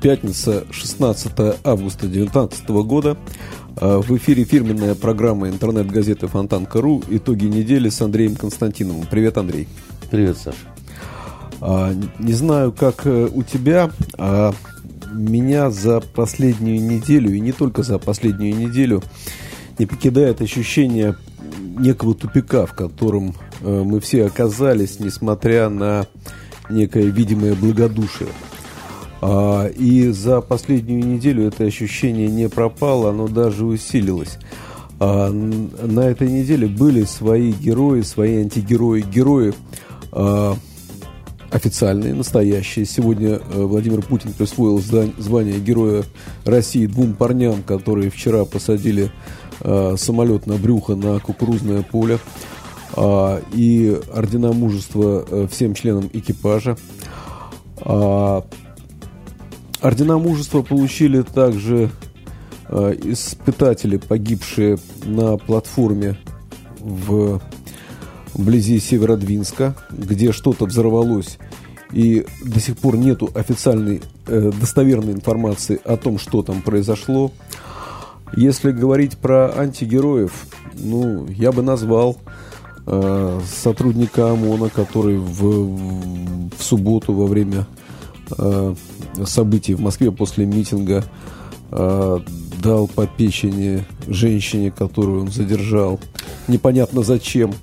Пятница, 16 августа 2019 года. А, в эфире фирменная программа интернет-газеты Фонтанка.ру «Итоги недели» с Андреем Константиновым. Привет, Андрей. Привет, Саша. А, не знаю, как э, у тебя, а меня за последнюю неделю, и не только за последнюю неделю, не покидает ощущение некого тупика, в котором э, мы все оказались, несмотря на некое видимое благодушие. А, и за последнюю неделю это ощущение не пропало, оно даже усилилось. А, на этой неделе были свои герои, свои антигерои, герои а, официальные, настоящие. Сегодня э, Владимир Путин присвоил звание Героя России двум парням, которые вчера посадили самолет на брюхо на кукурузное поле. И ордена мужества э, всем членам экипажа. Ордена мужества получили также э, испытатели, погибшие на платформе в вблизи Северодвинска, где что-то взорвалось, и до сих пор нету официальной э, достоверной информации о том, что там произошло. Если говорить про антигероев, ну, я бы назвал э, сотрудника ОМОНа, который в, в, в субботу во время событий в Москве после митинга э, дал по печени женщине, которую он задержал. Непонятно зачем.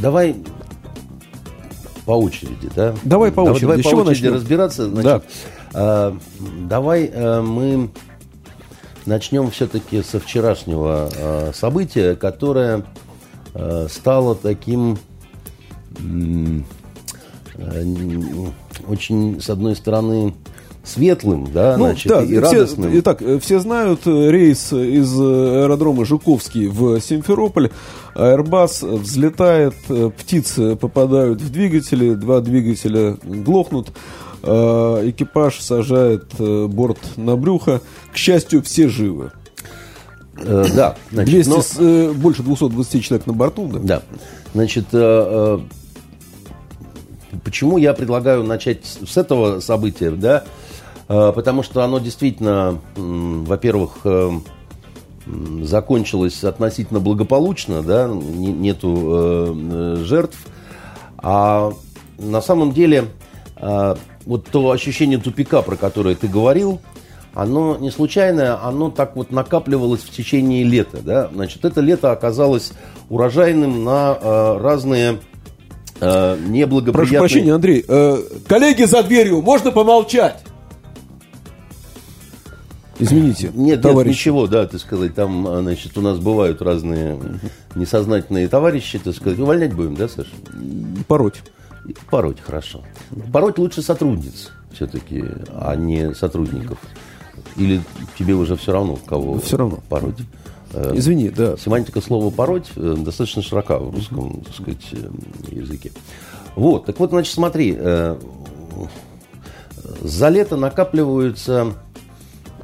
Давай по очереди, да? Давай по очереди. Давай, давай по очереди начнем? разбираться. Значит, да. э, давай э, мы начнем все-таки со вчерашнего э, события, которое э, стало таким э, очень, с одной стороны, светлым, да, ну, значит, да, и радостным. Все, итак, все знают э, рейс из э, аэродрома Жуковский в Симферополь. Airbus взлетает, э, птицы попадают в двигатели, два двигателя глохнут, экипаж сажает борт на брюхо. К счастью, все живы. Э, да, значит, 200, но... больше 220 человек на борту. Да, да. значит, почему я предлагаю начать с этого события, да, Э, потому что оно действительно, во-первых, э, закончилось относительно благополучно, да, нету э, жертв, а на самом деле вот то ощущение тупика, про которое ты говорил, оно не случайное, оно так вот накапливалось в течение лета, да, значит, это лето оказалось урожайным на разные неблагоприятные... Прошу прощения, Андрей, коллеги за дверью, можно помолчать? Извините, нет, товарищи. нет, ничего, да, ты сказать, там, а, значит, у нас бывают разные несознательные товарищи, ты сказать, увольнять будем, да, Саша? Пороть. Пороть, хорошо. Пороть лучше сотрудниц все-таки, а не сотрудников. Или тебе уже все равно, кого все равно. пороть? Э, Извини, да. Семантика слова «пороть» э, достаточно широка в русском, так сказать, э, языке. Вот, так вот, значит, смотри, за лето накапливаются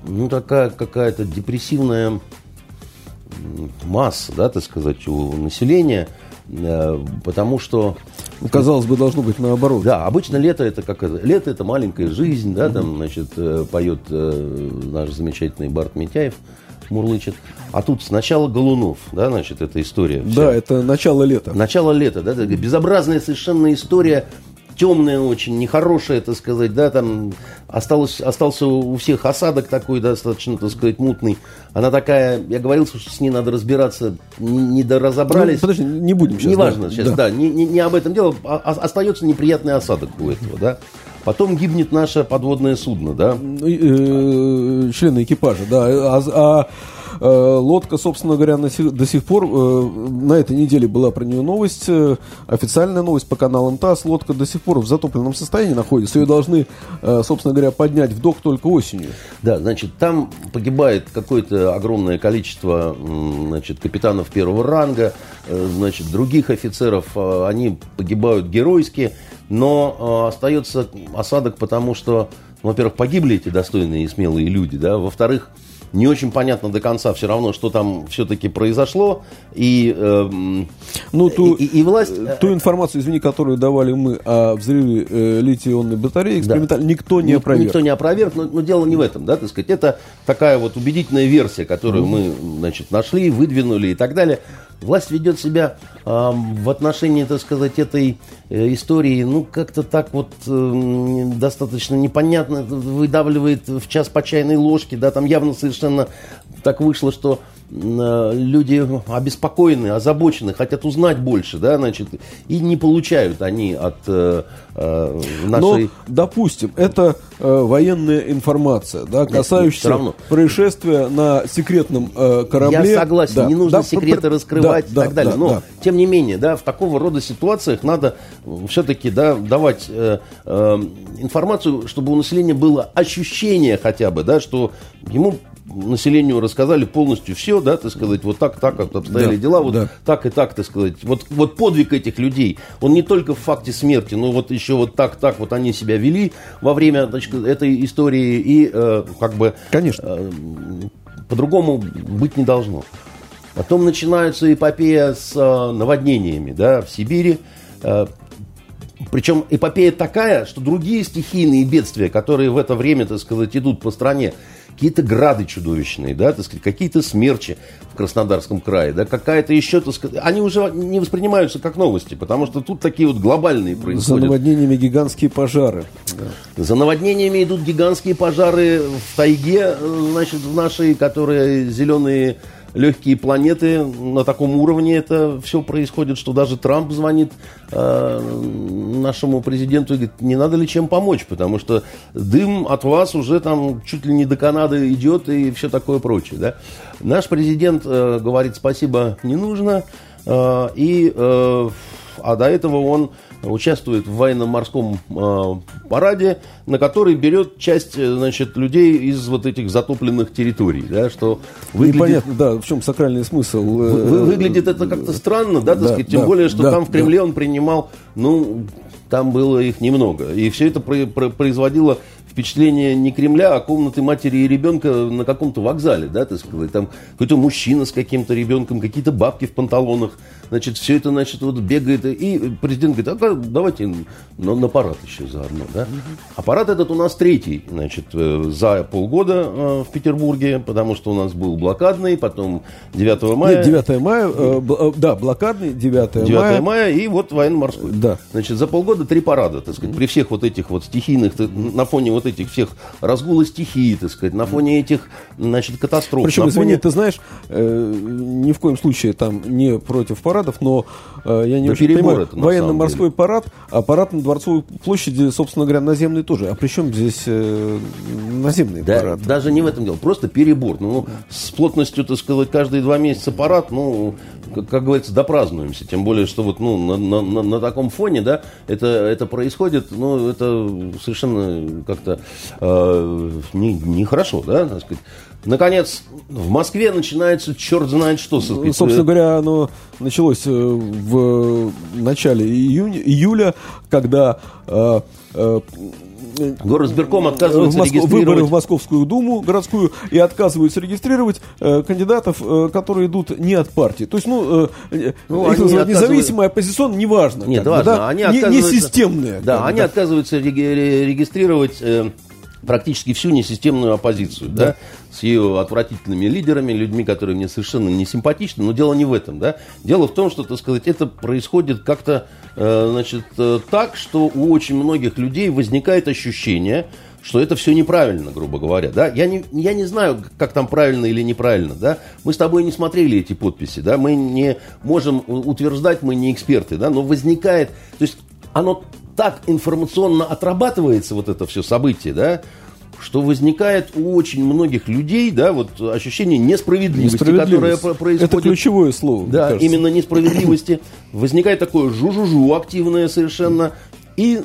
ну, такая какая-то депрессивная масса, да, так сказать, у населения, потому что... Ну, казалось бы, должно быть наоборот. Да, обычно лето это как лето это маленькая жизнь, да, там, значит, поет наш замечательный Барт Митяев, мурлычет. А тут сначала Голунов, да, значит, эта история. Вся. Да, это начало лета. Начало лета, да, безобразная совершенно история темная очень, нехорошая, так сказать, да, там осталось, остался у всех осадок такой достаточно, так сказать, мутный. Она такая, я говорил, что с ней надо разбираться, не, не доразобрались. Ну, подожди, не будем сейчас. Неважно да, сейчас, да, да не, не, не об этом дело, а, а, остается неприятный осадок у этого, да. Потом гибнет наше подводное судно, да? Ну, э, члены экипажа, да. А, а лодка, собственно говоря, на сих, до сих пор, на этой неделе была про нее новость, официальная новость по каналам ТАСС, лодка до сих пор в затопленном состоянии находится, ее должны, собственно говоря, поднять в док только осенью. Да, значит, там погибает какое-то огромное количество, значит, капитанов первого ранга, значит, других офицеров, они погибают геройски, но остается осадок, потому что во-первых, погибли эти достойные и смелые люди, да, во-вторых, не очень понятно до конца все равно, что там все-таки произошло. И, э, ну, ту, и, и власть... Э, ту информацию, извини, которую давали мы о взрыве э, литий-ионной батареи, экспериментально, да. никто не опроверг. Никто не опроверг, но, но дело не в этом, да, так сказать. Это такая вот убедительная версия, которую mm-hmm. мы, значит, нашли, выдвинули и так далее власть ведет себя э, в отношении, так сказать, этой э, истории, ну, как-то так вот э, достаточно непонятно, выдавливает в час по чайной ложке, да, там явно совершенно так вышло, что люди обеспокоены, озабочены, хотят узнать больше, да, значит, и не получают они от э, э нашей... Но, допустим, это э, военная информация, да, касающаяся равно. происшествия на секретном э, корабле. Я согласен, да, не нужно да, секреты про... раскрывать да, и так да, далее, да, но, да. тем не менее, да, в такого рода ситуациях надо все-таки, да, давать э, э, информацию, чтобы у населения было ощущение хотя бы, да, что ему населению рассказали полностью все, да, так сказать, вот так, так вот обстояли да, дела, вот да. так и так, так сказать. Вот, вот подвиг этих людей, он не только в факте смерти, но вот еще вот так, так вот они себя вели во время значит, этой истории и э, как бы... Конечно. Э, по-другому быть не должно. Потом начинается эпопея с э, наводнениями, да, в Сибири. Э, причем эпопея такая, что другие стихийные бедствия, которые в это время, так сказать, идут по стране, какие-то грады чудовищные, да, так сказать, какие-то смерчи в Краснодарском крае, да, какая-то еще, так сказать, они уже не воспринимаются как новости, потому что тут такие вот глобальные происходят. За наводнениями гигантские пожары. Да. За наводнениями идут гигантские пожары в тайге, значит, в нашей, которые зеленые легкие планеты на таком уровне это все происходит, что даже Трамп звонит э, нашему президенту и говорит, не надо ли чем помочь, потому что дым от вас уже там чуть ли не до Канады идет и все такое прочее. Да? Наш президент э, говорит, спасибо, не нужно, э, и, э, а до этого он участвует в военно-морском э, параде, на который берет часть э, значит, людей из вот этих затопленных территорий. Да, что выглядит... Непонятно, да, в чем сакральный смысл. Вы, э, выглядит это как-то странно, да, так да, сказать, тем да, более, что да, там в Кремле да. он принимал, ну, там было их немного. И все это производило впечатление не Кремля, а комнаты матери и ребенка на каком-то вокзале, да, так сказать. Там какой-то мужчина с каким-то ребенком, какие-то бабки в панталонах. Значит, все это, значит, вот бегает. И президент говорит, а давайте на, на парад еще заодно, да. Аппарат этот у нас третий, значит, э, за полгода э, в Петербурге, потому что у нас был блокадный, потом 9 мая. Нет, 9 мая, э, э, да, блокадный, 9, 9 мая. мая и вот военно-морской. Да. Значит, за полгода три парада, так сказать, при всех вот этих вот стихийных, на фоне вот этих всех разгула стихии, так сказать, на фоне этих, значит, катастроф. Причем, извини, ты знаешь, э, ни в коем случае там не против парадов, но э, я не да очень понимаю, военно-морской парад, а парад на Дворцовой площади, собственно говоря, наземный тоже. А при чем здесь э, наземный да, парад? Даже не в этом дело, просто перебор. Ну, с плотностью, так сказать, каждые два месяца парад, ну, как, как говорится, допразднуемся. Тем более, что вот ну, на, на, на, на таком фоне, да, это, это происходит, ну, это совершенно как-то э, нехорошо, не да, так сказать. Наконец, в Москве начинается черт знает что. Со Собственно говоря, оно началось э, в начале июня, июля, когда э, э, Горосберком отказывается в Москву, регистрировать... Выборы в Московскую Думу городскую и отказываются регистрировать э, кандидатов, э, которые идут не от партии. То есть, ну, э, ну их называют независимые, оппозиционные, неважно. Нет, важно. Да? Они не, не системные. Да, они да. отказываются регистрировать... Э, практически всю несистемную оппозицию, да. да, с отвратительными лидерами, людьми, которые мне совершенно не симпатичны, но дело не в этом, да. Дело в том, что, так сказать, это происходит как-то, э, значит, э, так, что у очень многих людей возникает ощущение, что это все неправильно, грубо говоря, да. Я не, я не знаю, как там правильно или неправильно, да. Мы с тобой не смотрели эти подписи, да, мы не можем утверждать, мы не эксперты, да, но возникает, то есть оно так информационно отрабатывается, вот это все событие, да, что возникает у очень многих людей, да, вот ощущение несправедливости, которое происходит. Это ключевое слово. Да, именно несправедливости. Возникает такое жу-жу-жу активное совершенно. И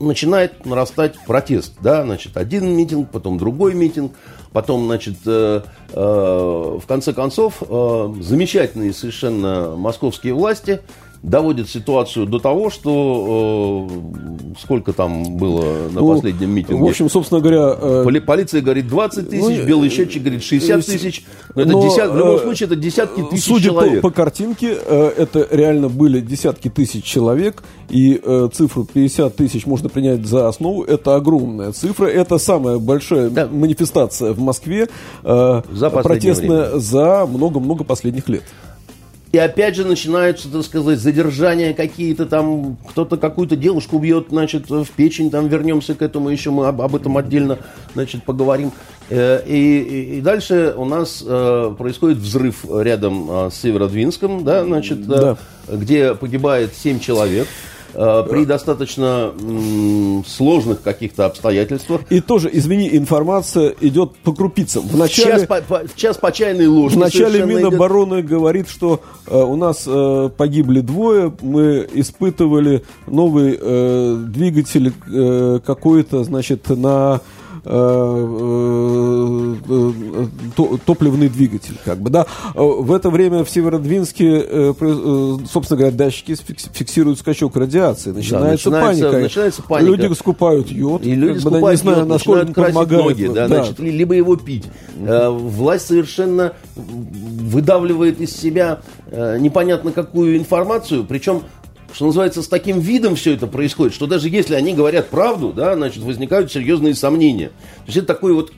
начинает нарастать протест, да, значит, один митинг, потом другой митинг, потом, значит, э, э, в конце концов, э, замечательные совершенно московские власти доводит ситуацию до того, что э, сколько там было на ну, последнем митинге? В общем, собственно говоря... Э, Поли, полиция говорит 20 тысяч, ну, белый счетчик говорит 60 э, тысяч. Но это но, десят, в любом э, случае это десятки тысяч судя человек. Судя по, по картинке, э, это реально были десятки тысяч человек, и э, цифру 50 тысяч можно принять за основу. Это огромная цифра. Это самая большая да. манифестация в Москве э, за протестная за много-много последних лет. И опять же начинаются, так сказать, задержания какие-то там, кто-то какую-то девушку бьет, значит, в печень, там вернемся к этому, еще мы об, об этом отдельно, значит, поговорим. Э, и, и, и дальше у нас э, происходит взрыв рядом э, с Северодвинском, да, значит, да. где погибает 7 человек. Э, при достаточно сложных каких-то обстоятельствах. И тоже, извини, информация идет по крупицам. В начале, в час по, по, час по чайной ложке. В начале Минобороны идет... говорит, что э, у нас э, погибли двое, мы испытывали новый э, двигатель э, какой-то, значит, на топливный двигатель, как бы, да. В это время в Северодвинске, э, собственно говоря, датчики фиксируют скачок радиации, начинается, да, начинается, паника. начинается паника. Люди скупают йод, и люди скупают бы, не знаю, насколько помогает. Ноги, да, да. Значит, либо его пить. Власть совершенно выдавливает из себя непонятно какую информацию, причем что называется, с таким видом все это происходит, что даже если они говорят правду, да, значит, возникают серьезные сомнения. То есть это такой вот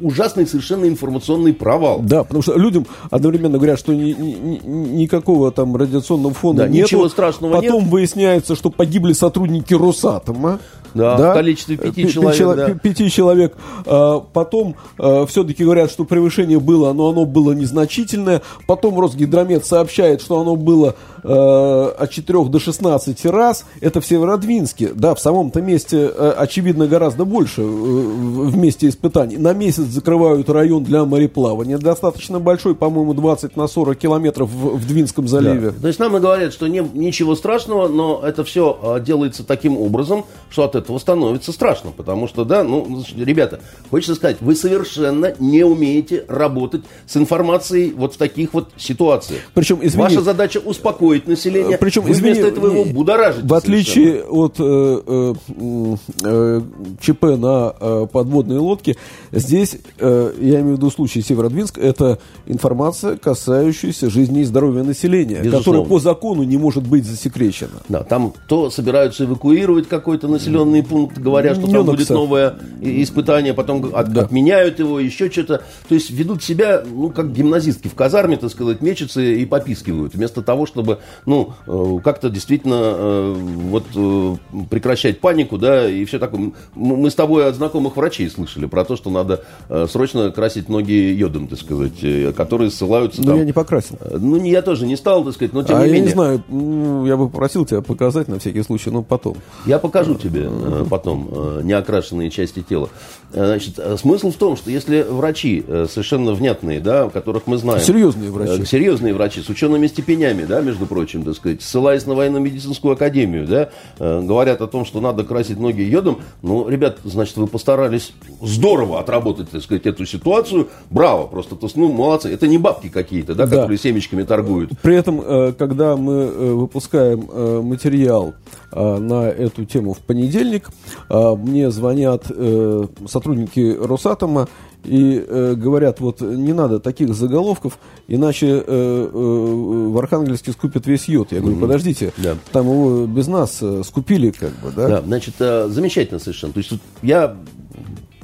ужасный совершенно информационный провал. Да, потому что людям одновременно говорят, что ни, ни, никакого там радиационного фона да, нет. Ничего страшного Потом нет. выясняется, что погибли сотрудники Росатома. Да, да, в количестве пяти человек. Чело, да. Пяти человек. А, потом а, все-таки говорят, что превышение было, но оно было незначительное. Потом Росгидромет сообщает, что оно было а, от 4 до 16 раз. Это в Северодвинске. Да, в самом-то месте, очевидно, гораздо больше в месте испытаний. На месяц закрывают район для мореплавания. Достаточно большой, по-моему, 20 на 40 километров в, в Двинском заливе. Да. То есть нам и говорят, что не, ничего страшного, но это все делается таким образом, что от этого становится страшно, потому что, да, ну, ребята, хочется сказать, вы совершенно не умеете работать с информацией вот в таких вот ситуациях. Причем, извини, Ваша задача успокоить население, причем, вы извини, вместо этого его будоражите. В отличие совершенно. от э, э, э, ЧП на э, подводной лодке, здесь, э, я имею в виду случай Северодвинск, это информация, касающаяся жизни и здоровья населения, Безусловно. которая по закону не может быть засекречена. Да, там то собираются эвакуировать какой-то населенный населенный пункт, говорят, что там будет новое испытание, потом от, да. отменяют его, еще что-то. То есть ведут себя, ну, как гимназистки в казарме, так сказать, мечутся и попискивают, вместо того, чтобы, ну, э, как-то действительно э, вот э, прекращать панику, да, и все такое. Мы с тобой от знакомых врачей слышали про то, что надо срочно красить ноги йодом, так сказать, которые ссылаются. Ну, я не покрасил. Ну, я тоже не стал, так сказать, но тем а не я менее. не знаю, я бы попросил тебя показать на всякий случай, но потом. Я покажу тебе. Э, потом, э, неокрашенные части тела. Э, значит, смысл в том, что если врачи совершенно внятные, да, которых мы знаем... Серьезные врачи. Серьезные врачи, с учеными степенями, да, между прочим, так сказать, ссылаясь на военно-медицинскую академию, да, говорят о том, что надо красить ноги йодом, ну, ребят, значит, вы постарались здорово отработать, так сказать, эту ситуацию, браво, просто, то, ну, молодцы, это не бабки какие-то, да, да. которые семечками торгуют. При этом, когда мы выпускаем материал на эту тему в понедельник, понедельник. А, мне звонят э, сотрудники Росатома и э, говорят, вот не надо таких заголовков, иначе э, в Архангельске скупят весь йод. Я говорю, подождите, да. там его без нас скупили как бы, да? Да, значит, замечательно совершенно. То есть я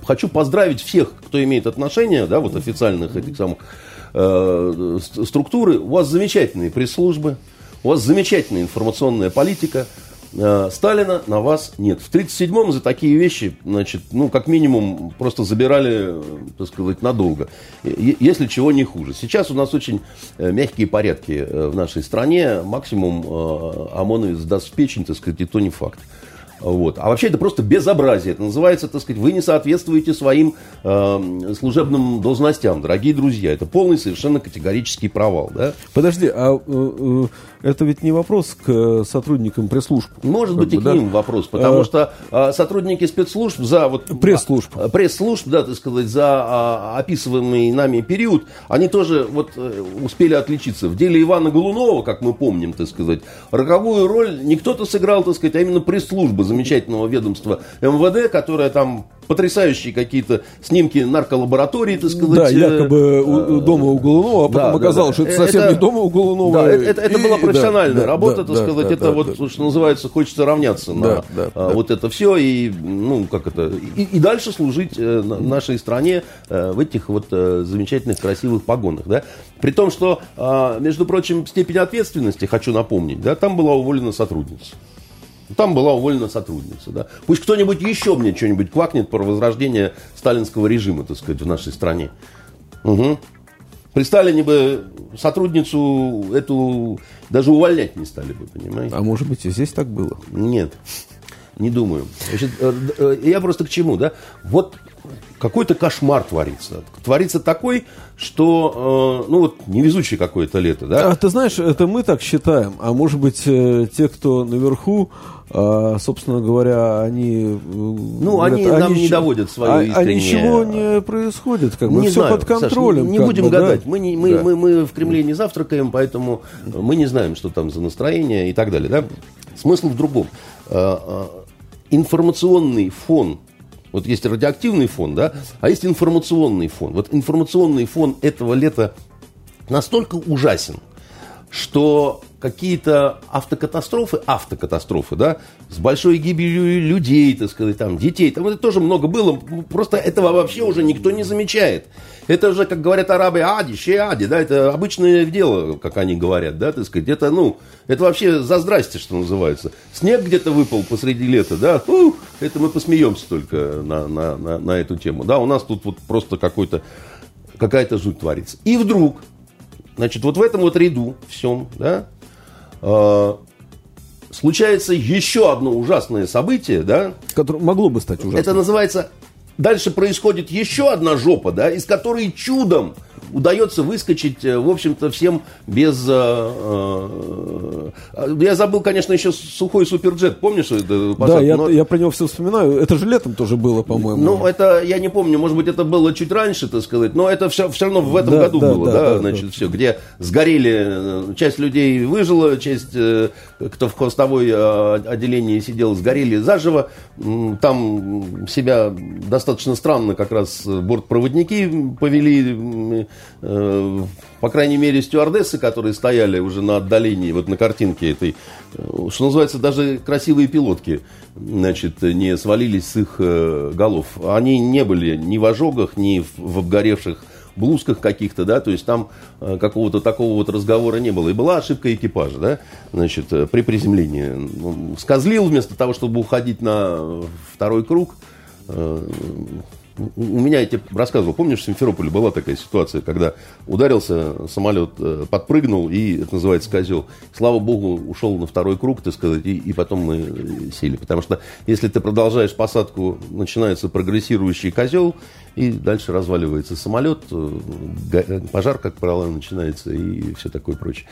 хочу поздравить всех, кто имеет отношение, да, вот официальных этих самых э, структуры. У вас замечательные пресс-службы, у вас замечательная информационная политика, Сталина на вас нет. В 1937-м за такие вещи, значит, ну, как минимум, просто забирали, э, так сказать, надолго. Если чего не хуже. Сейчас у нас очень э, мягкие порядки в нашей стране. Максимум ОМОНовец даст в печень, так сказать, и то не факт. Вот. А вообще это просто безобразие. Это называется, так сказать, вы не соответствуете своим э, служебным должностям, дорогие друзья. Это полный совершенно категорический провал. Да? Подожди, а э, э, это ведь не вопрос к сотрудникам пресс-служб? Может быть, бы, и к да? ним вопрос. Потому а... что э, сотрудники спецслужб за... Вот, пресс-служб. А, пресс-служб, да, так сказать, за а, описываемый нами период, они тоже вот э, успели отличиться. В деле Ивана Голунова, как мы помним, так сказать, роковую роль не кто-то сыграл, так сказать, а именно пресс-служба замечательного ведомства МВД, которое там потрясающие какие-то снимки нарколаборатории, так сказать. Да, якобы э, у, дома у Голунова, а потом да, оказалось, да, что это совсем это, не дома у Голунова. Да, это, это, и, была профессиональная да, работа, да, так да, сказать. Да, это да, вот, да. что называется, хочется равняться да, на да, а, да. вот это все и, ну, как это, и, и дальше служить э, нашей стране э, в этих вот замечательных, красивых погонах, да. При том, что, а, между прочим, степень ответственности, хочу напомнить, да, там была уволена сотрудница. Там была уволена сотрудница. Да? Пусть кто-нибудь еще мне что-нибудь квакнет про возрождение сталинского режима, так сказать, в нашей стране. Угу. При Сталине бы сотрудницу эту даже увольнять не стали бы, понимаете? А может быть и здесь так было? Нет, не думаю. Значит, э, э, я просто к чему, да? Вот какой-то кошмар творится. Творится такой, что, э, ну вот, невезучий какое-то лето, да? А ты знаешь, это мы так считаем, а может быть, э, те, кто наверху, э, собственно говоря, они... Э, ну, они нам не доводят свою а, искреннее... А ничего не происходит, как бы, не все знаю, под контролем. Саша, не, не будем бы, гадать, да? мы, не, мы, да. мы, мы в Кремле не завтракаем, поэтому мы не знаем, что там за настроение и так далее, да? Смысл в другом. Э, информационный фон вот есть радиоактивный фон, да, а есть информационный фон. Вот информационный фон этого лета настолько ужасен, что какие-то автокатастрофы, автокатастрофы, да, с большой гибелью людей, так сказать, там, детей, там это тоже много было, просто этого вообще уже никто не замечает. Это уже, как говорят арабы, ади, ще ади, да, это обычное дело, как они говорят, да, так сказать, это, ну, это вообще за здрасте, что называется. Снег где-то выпал посреди лета, да, фу, это мы посмеемся только на, на, на, на эту тему, да, у нас тут вот просто какой-то, какая-то жуть творится. И вдруг, значит, вот в этом вот ряду всем, да, э, случается еще одно ужасное событие, да. Которое могло бы стать ужасным. Это называется Дальше происходит еще одна жопа, да, из которой чудом удается выскочить, э, в общем-то, всем без... Э, э, я забыл, конечно, еще сухой суперджет, помнишь? Это да, я, Но... я про него все вспоминаю. Это же летом тоже было, по-моему. Ну, это, я не помню, может быть, это было чуть раньше, так сказать, но это все, все равно в этом да, году да, было, да, да, значит, да. все, где сгорели, часть людей выжила, часть, кто в хвостовой отделении сидел, сгорели заживо. Там себя достаточно странно как раз бортпроводники повели Э, по крайней мере, стюардессы, которые стояли уже на отдалении, вот на картинке этой, э, что называется, даже красивые пилотки, значит, не свалились с их э, голов. Они не были ни в ожогах, ни в обгоревших блузках каких-то, да, то есть там какого-то такого вот разговора не было. И была ошибка экипажа, да, значит, при приземлении. Скозлил вместо того, чтобы уходить на второй круг, у меня я тебе рассказывал, помнишь, в Симферополе была такая ситуация, когда ударился самолет, э, подпрыгнул, и это называется козел. Слава богу, ушел на второй круг, так сказать, и, и потом мы э, сели. Потому что если ты продолжаешь посадку, начинается прогрессирующий козел, и дальше разваливается самолет, э, пожар, как правило, начинается, и все такое прочее.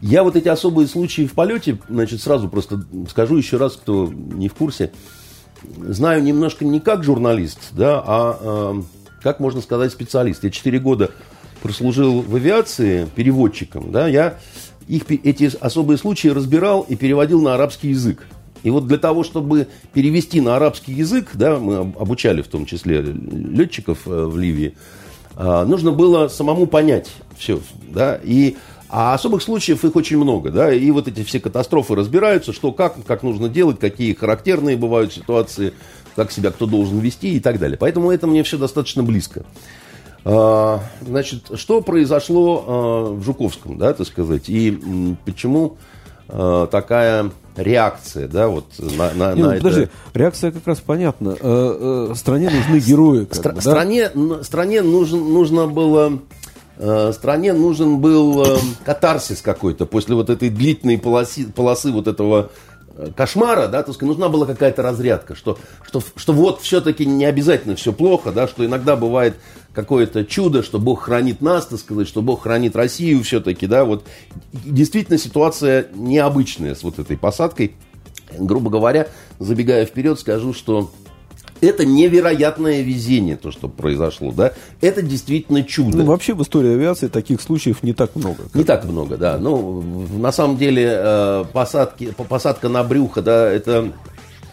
Я вот эти особые случаи в полете, значит, сразу просто скажу еще раз, кто не в курсе – знаю немножко не как журналист, да, а э, как можно сказать специалист. Я 4 года прослужил в авиации переводчиком, да, я их, эти особые случаи разбирал и переводил на арабский язык. И вот для того, чтобы перевести на арабский язык, да, мы обучали в том числе летчиков э, в Ливии, э, нужно было самому понять все, да, и а особых случаев их очень много, да, и вот эти все катастрофы разбираются, что как, как нужно делать, какие характерные бывают ситуации, как себя кто должен вести и так далее. Поэтому это мне все достаточно близко. А, значит, что произошло а, в Жуковском, да, так сказать, и почему а, такая реакция, да, вот на, на, Не, на ну, это. Подожди, реакция как раз понятна. Э, э, стране нужны герои. Стра- да? стране, стране нужен, нужно было стране нужен был э, катарсис какой-то после вот этой длительной полосы, полосы вот этого кошмара, да, так сказать, нужна была какая-то разрядка, что, что, что вот все-таки не обязательно все плохо, да, что иногда бывает какое-то чудо, что Бог хранит нас, так сказать, что Бог хранит Россию все-таки, да, вот действительно ситуация необычная с вот этой посадкой. Грубо говоря, забегая вперед, скажу, что это невероятное везение, то, что произошло, да. Это действительно чудо. Ну, вообще в истории авиации таких случаев не так много. Не так много, да. Ну, на самом деле, э, посадки, посадка на брюхо, да, это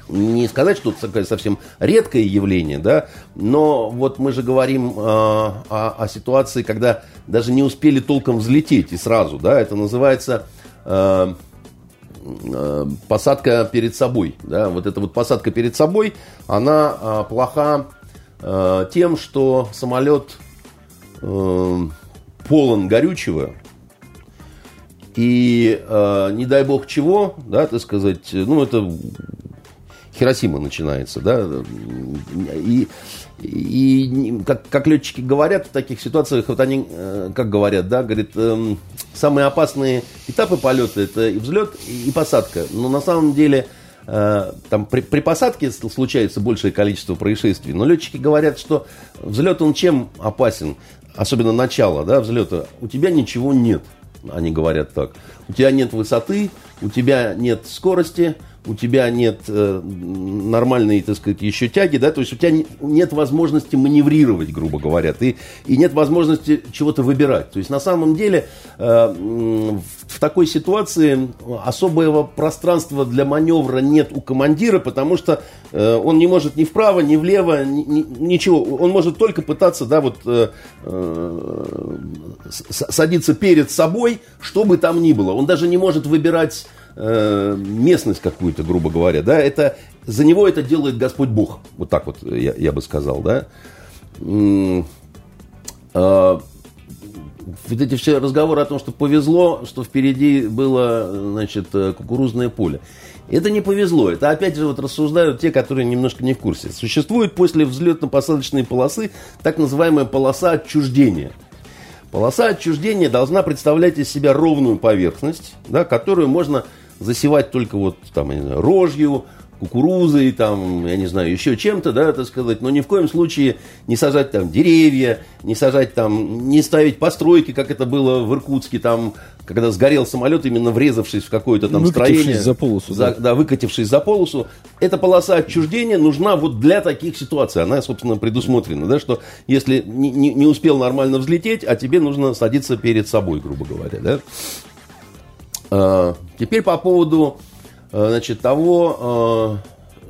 не сказать, что это совсем редкое явление, да, но вот мы же говорим э, о, о ситуации, когда даже не успели толком взлететь и сразу, да, это называется Э, посадка перед собой. Да? Вот эта вот посадка перед собой, она а, плоха а, тем, что самолет а, полон горючего, и э, не дай бог чего, да, так сказать, ну это Хиросима начинается, да, и и как, как летчики говорят в таких ситуациях, вот они, э, как говорят, да, говорит, эм, самые опасные этапы полета это и взлет, и посадка. Но на самом деле э, там при, при посадке случается большее количество происшествий. Но летчики говорят, что взлет он чем опасен, особенно начало, да, взлета. У тебя ничего нет, они говорят так. У тебя нет высоты, у тебя нет скорости, у тебя нет э, нормальной, так сказать, еще тяги, да, то есть у тебя не, нет возможности маневрировать, грубо говоря, ты, и нет возможности чего-то выбирать. То есть на самом деле э, в, такой ситуации особого пространства для маневра нет у командира, потому что э, он не может ни вправо, ни влево, ни, ни, ничего. Он может только пытаться, да, вот э, э, садиться перед собой, что бы там ни было. Он даже не может выбирать э, местность какую-то, грубо говоря, да, это за него это делает Господь Бог, вот так вот я, я бы сказал, да. Э, вот эти все разговоры о том, что повезло, что впереди было, значит, кукурузное поле. Это не повезло. Это опять же вот рассуждают те, которые немножко не в курсе. Существует после взлетно-посадочной полосы так называемая полоса отчуждения. Полоса отчуждения должна представлять из себя ровную поверхность, да, которую можно засевать только вот там, я не знаю, рожью, кукурузой, там, я не знаю, еще чем-то, да, так сказать, но ни в коем случае не сажать там деревья, не сажать там, не ставить постройки, как это было в Иркутске, там, когда сгорел самолет, именно врезавшись в какое-то там выкатившись строение. за полосу. За, да. да, выкатившись за полосу. Эта полоса отчуждения нужна вот для таких ситуаций. Она, собственно, предусмотрена, да, что если не, не, не успел нормально взлететь, а тебе нужно садиться перед собой, грубо говоря, да. А, теперь по поводу а, значит, того, а,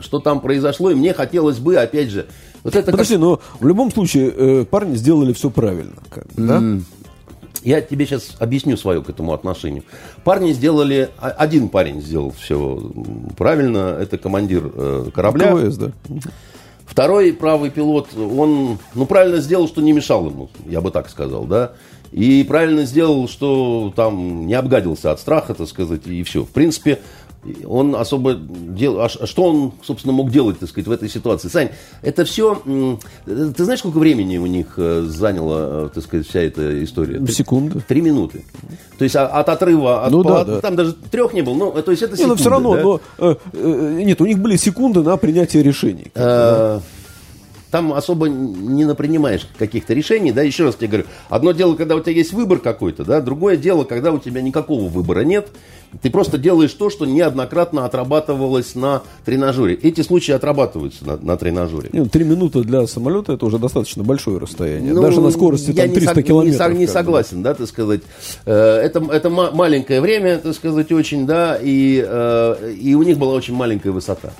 что там произошло, и мне хотелось бы, опять же, вот это Подожди, как... но в любом случае э, парни сделали все правильно, как, да? Я тебе сейчас объясню свое к этому отношению. Парни сделали, один парень сделал все правильно, это командир э, корабля. КВС, да. Второй правый пилот, он, ну, правильно сделал, что не мешал ему, я бы так сказал, да. И правильно сделал, что там не обгадился от страха, так сказать, и все. В принципе, он особо делал... А что он, собственно, мог делать, так сказать, в этой ситуации? Сань, это все... Ты знаешь, сколько времени у них э, заняла, э, так сказать, вся эта история? Секунды. Три минуты. То есть а, от отрыва... От ну, пол... да, да. Там даже трех не было. Ну, то есть это секунды, не, но все равно, да? но, э, нет, у них были секунды на принятие решений. Там особо не напринимаешь каких-то решений, да, еще раз тебе говорю, одно дело, когда у тебя есть выбор какой-то, да, другое дело, когда у тебя никакого выбора нет, ты просто делаешь то, что неоднократно отрабатывалось на тренажере. Эти случаи отрабатываются на, на тренажере. Ну, три минуты для самолета это уже достаточно большое расстояние. Ну, Даже на скорости там, 300 не километров. Не, не согласен, да, так сказать. Э, это, это маленькое время, так сказать, очень, да, и, э, и у них была очень маленькая высота.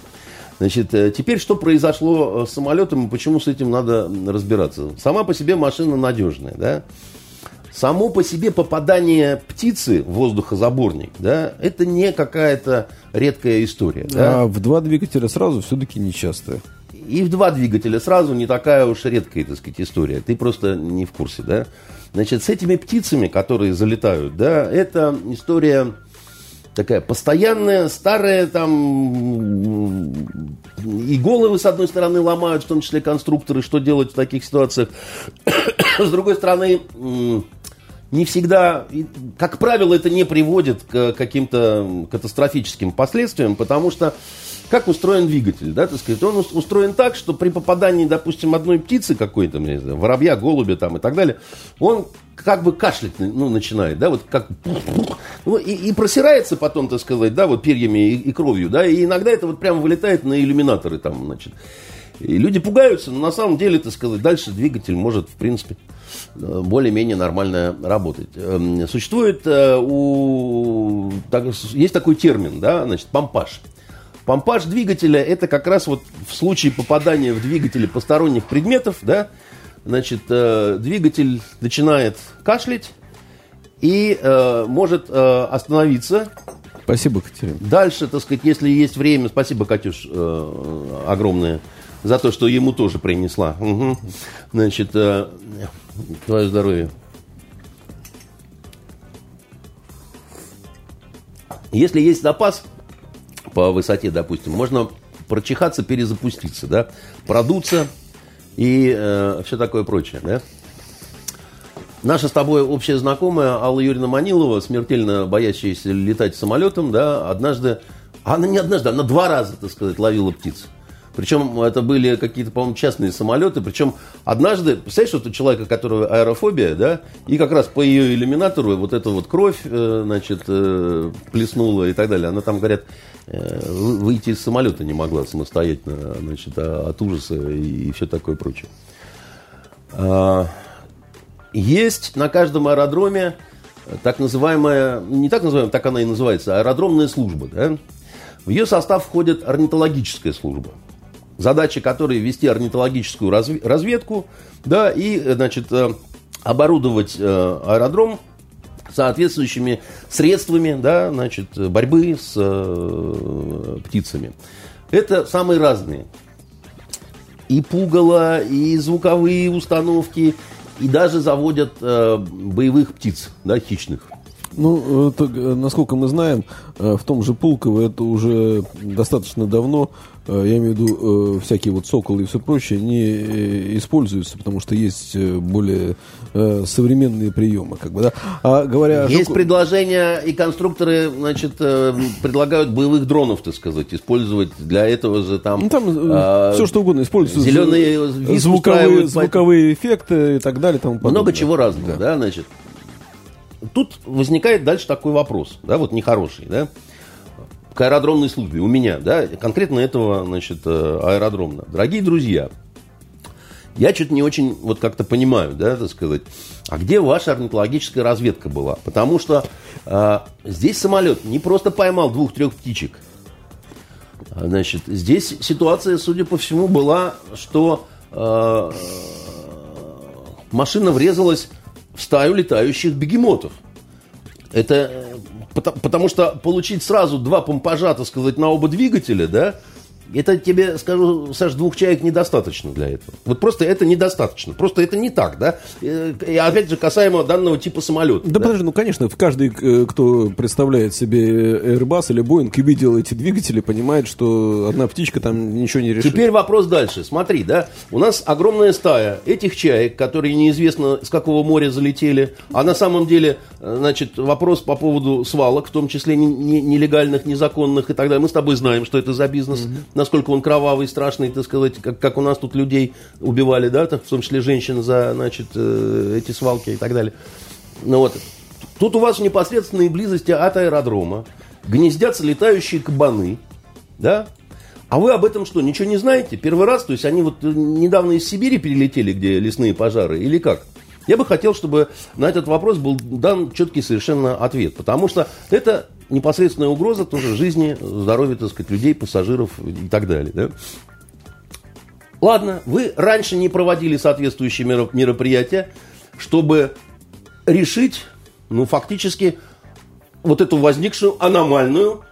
Значит, э, теперь что произошло с самолетом и почему с этим надо разбираться? Сама по себе машина надежная, да? Само по себе попадание птицы в воздухозаборник, да, это не какая-то редкая история. Да? А в два двигателя сразу все-таки нечастая. И в два двигателя сразу не такая уж редкая, так сказать, история. Ты просто не в курсе, да? Значит, с этими птицами, которые залетают, да, это история такая постоянная, старая, там и головы, с одной стороны, ломают, в том числе конструкторы, что делать в таких ситуациях. С другой стороны, не всегда, как правило, это не приводит к каким-то катастрофическим последствиям, потому что как устроен двигатель, да, так сказать, он устроен так, что при попадании, допустим, одной птицы какой-то, не знаю, воробья, голубя там и так далее, он как бы кашлять ну, начинает, да, вот как ну, и, и просирается потом, так сказать, да, вот перьями и, и кровью, да, и иногда это вот прямо вылетает на иллюминаторы там, значит. И люди пугаются, но на самом деле, так сказать, дальше двигатель может, в принципе, э, более-менее нормально работать. Эм, существует э, у... Так, есть такой термин, да, значит, помпаж. Помпаж двигателя – это как раз вот в случае попадания в двигатель посторонних предметов, да, значит, э, двигатель начинает кашлять и э, может э, остановиться. Спасибо, Катерина. Дальше, так сказать, если есть время, спасибо, Катюш, э, огромное за то, что ему тоже принесла. Угу. Значит, э, твое здоровье. Если есть запас по высоте, допустим, можно прочихаться, перезапуститься, да, продуться и э, все такое прочее, да. Наша с тобой общая знакомая Алла Юрьевна Манилова, смертельно боящаяся летать самолетом, да, однажды, она не однажды, она два раза, так сказать, ловила птиц. Причем это были какие-то, по-моему, частные самолеты. Причем однажды, представляешь, вот у человека, которого аэрофобия, да, и как раз по ее иллюминатору вот эта вот кровь, э, значит, э, плеснула и так далее. Она там, говорят, выйти из самолета не могла самостоятельно, значит, а, от ужаса и, все такое прочее. А, есть на каждом аэродроме так называемая, не так называемая, так она и называется, аэродромная служба, да. В ее состав входит орнитологическая служба – задача которой вести орнитологическую разведку, да, и, значит, э, оборудовать э, аэродром соответствующими средствами, да, значит, борьбы с э, птицами. Это самые разные. И пугало, и звуковые установки, и даже заводят э, боевых птиц, да, хищных. Ну, это, насколько мы знаем, в том же Пулково это уже достаточно давно Э, я имею в виду э, всякие вот соколы и все прочее, не э, используются, потому что есть более современные приемы, как бы, да. А говоря есть о... предложения и конструкторы, значит, предлагают боевых дронов, так сказать, использовать для этого же там. Ну, там а, все что угодно используются. Зеленые звуковые, звуковые эффекты и так далее, тому Много чего разного, да. да, значит. Тут возникает дальше такой вопрос, да, вот нехороший, да к аэродромной службе, у меня, да, конкретно этого, значит, э, аэродромно. Дорогие друзья, я что-то не очень вот как-то понимаю, да, так сказать, а где ваша орнитологическая разведка была? Потому что э, здесь самолет не просто поймал двух-трех птичек. Значит, здесь ситуация, судя по всему, была, что э, машина врезалась в стаю летающих бегемотов. Это Потому, потому что получить сразу два помпажа, так сказать, на оба двигателя, да, это тебе, скажу, Саш, двух человек недостаточно для этого. Вот просто это недостаточно. Просто это не так, да? Э, и опять же, касаемо данного типа самолета. Да, да? подожди, ну, конечно, каждый, э, кто представляет себе Airbus или Boeing и видел эти двигатели, понимает, что одна птичка там ничего не решит. Теперь вопрос дальше. Смотри, да, у нас огромная стая этих чаек, которые неизвестно с какого моря залетели, а на самом деле, э, значит, вопрос по поводу свалок, в том числе нелегальных, незаконных и так далее. Мы с тобой знаем, что это за бизнес. Mm-hmm насколько он кровавый, страшный, так сказать, как, как у нас тут людей убивали, да, в том числе женщин за, значит, э, эти свалки и так далее. Ну вот, тут у вас в непосредственной близости от аэродрома гнездятся летающие кабаны, да, а вы об этом что, ничего не знаете? Первый раз, то есть они вот недавно из Сибири перелетели, где лесные пожары, или как? Я бы хотел, чтобы на этот вопрос был дан четкий совершенно ответ, потому что это непосредственная угроза тоже жизни, здоровью, так сказать, людей, пассажиров и так далее. Да? Ладно, вы раньше не проводили соответствующие мероприятия, чтобы решить, ну, фактически, вот эту возникшую аномальную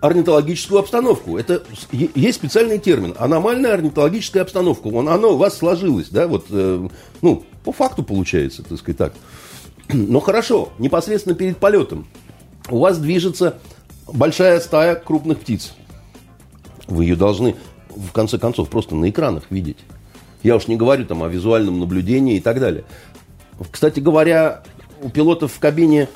орнитологическую обстановку. Это есть специальный термин. Аномальная орнитологическая обстановка. Он, оно у вас сложилось, да, вот, э, ну, по факту получается, так сказать, так. Но хорошо, непосредственно перед полетом у вас движется большая стая крупных птиц. Вы ее должны, в конце концов, просто на экранах видеть. Я уж не говорю там о визуальном наблюдении и так далее. Кстати говоря, у пилотов в кабине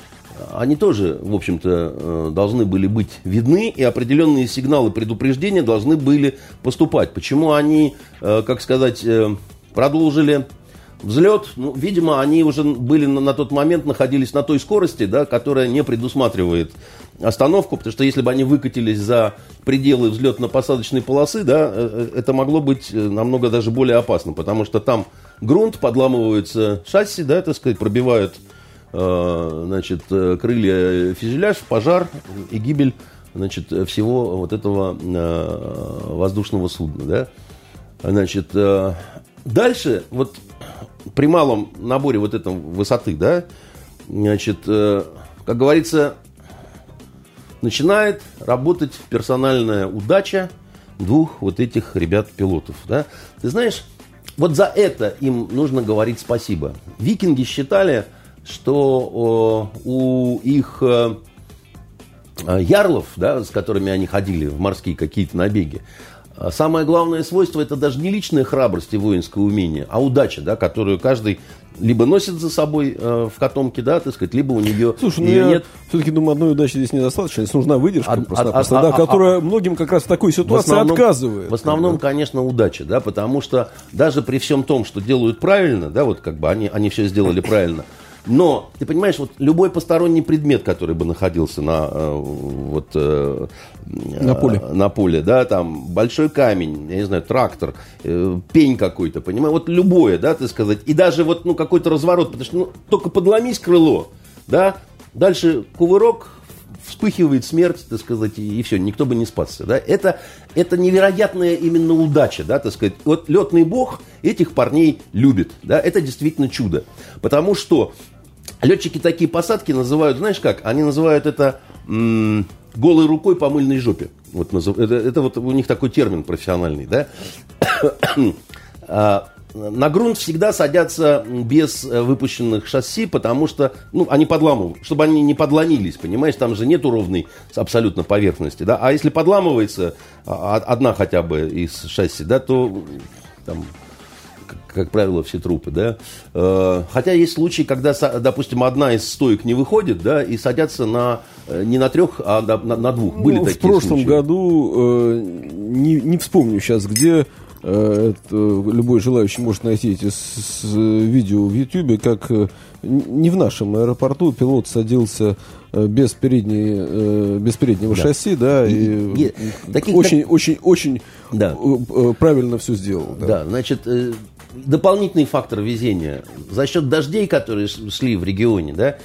они тоже, в общем-то, э, должны были быть видны, и определенные сигналы предупреждения должны были поступать. Почему они, э, как сказать, э, продолжили взлет? Ну, видимо, они уже были на, на тот момент, находились на той скорости, да, которая не предусматривает остановку, потому что если бы они выкатились за пределы взлетно-посадочной полосы, да, это могло быть намного даже более опасно, потому что там грунт, подламываются шасси, да, так сказать, пробивают Э, значит, э, крылья фюзеляж, пожар и гибель значит, всего вот этого э, воздушного судна. Да? Значит, дальше, вот при малом наборе вот этой высоты, да, значит, как говорится, начинает работать персональная удача двух вот этих ребят-пилотов. Да? Ты знаешь, вот за это им нужно говорить спасибо. Викинги считали, что у их э, ярлов, да, с которыми они ходили в морские какие-то набеги, э, самое главное свойство это даже не личная храбрость и воинское умение, а удача, да, которую каждый либо носит за собой э, в котомке, да, так сказать, либо у нее, Слушай, ее ну нет. все-таки думаю, одной удачи здесь недостаточно. Здесь нужна выдержка а, просто, а, просто а, да, а, которая а, многим как раз в такой ситуации в основном, отказывает. В основном, конечно, удача, да, потому что даже при всем том, что делают правильно, да, вот как бы они, они все сделали правильно, но, ты понимаешь, вот любой посторонний предмет, который бы находился на, э, вот, э, на, поле. Э, на поле, да, там большой камень, я не знаю, трактор, пень какой-то, понимаешь, вот любое, да, ты сказать, и даже вот, ну, какой-то разворот, потому что, ну, только подломись крыло, да, дальше кувырок, вспыхивает смерть, так сказать, и, все, никто бы не спасся. Да? Это, это невероятная именно удача, да, так сказать. Вот летный бог этих парней любит, да, это действительно чудо. Потому что летчики такие посадки называют, знаешь как, они называют это м- голой рукой по мыльной жопе. Вот, это, это вот у них такой термин профессиональный, да. А, на грунт всегда садятся без э, выпущенных шасси, потому что, ну, они подламывают, чтобы они не подломились, понимаешь, там же нету ровной абсолютно поверхности, да, а если подламывается а, одна хотя бы из шасси, да, то там как правило, все трупы, да. Э, хотя есть случаи, когда, допустим, одна из стоек не выходит, да, и садятся на э, не на трех, а на, на двух. Были ну, такие В прошлом случаи. году, э, не, не вспомню сейчас, где это, любой желающий может найти эти с, с, видео в Ютьюбе, как э, не в нашем аэропорту пилот садился э, без, передней, без переднего да. шасси, да, и, и, и таких, очень, так... очень, очень да. правильно все сделал. Да, да значит, дополнительный фактор везения. За счет дождей, которые шли в регионе, да,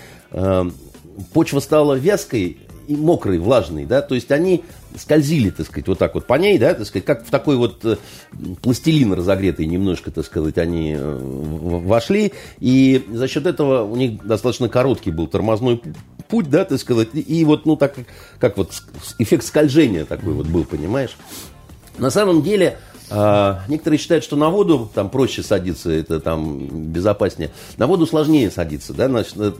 почва стала вязкой, и мокрый, влажный, да, то есть они скользили, так сказать, вот так вот по ней, да, так сказать, как в такой вот э, пластилин разогретый немножко, так сказать, они э, вошли, и за счет этого у них достаточно короткий был тормозной путь, да, так сказать, и вот, ну, так как вот эффект скольжения такой вот был, понимаешь. На самом деле, а, некоторые считают, что на воду там проще садиться, это там безопаснее. На воду сложнее садиться, да, значит, э,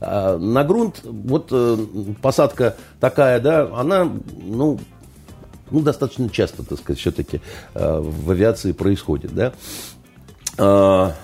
а, на грунт вот э, посадка такая, да, она, ну, ну, достаточно часто, так сказать, все-таки э, в авиации происходит, да. А,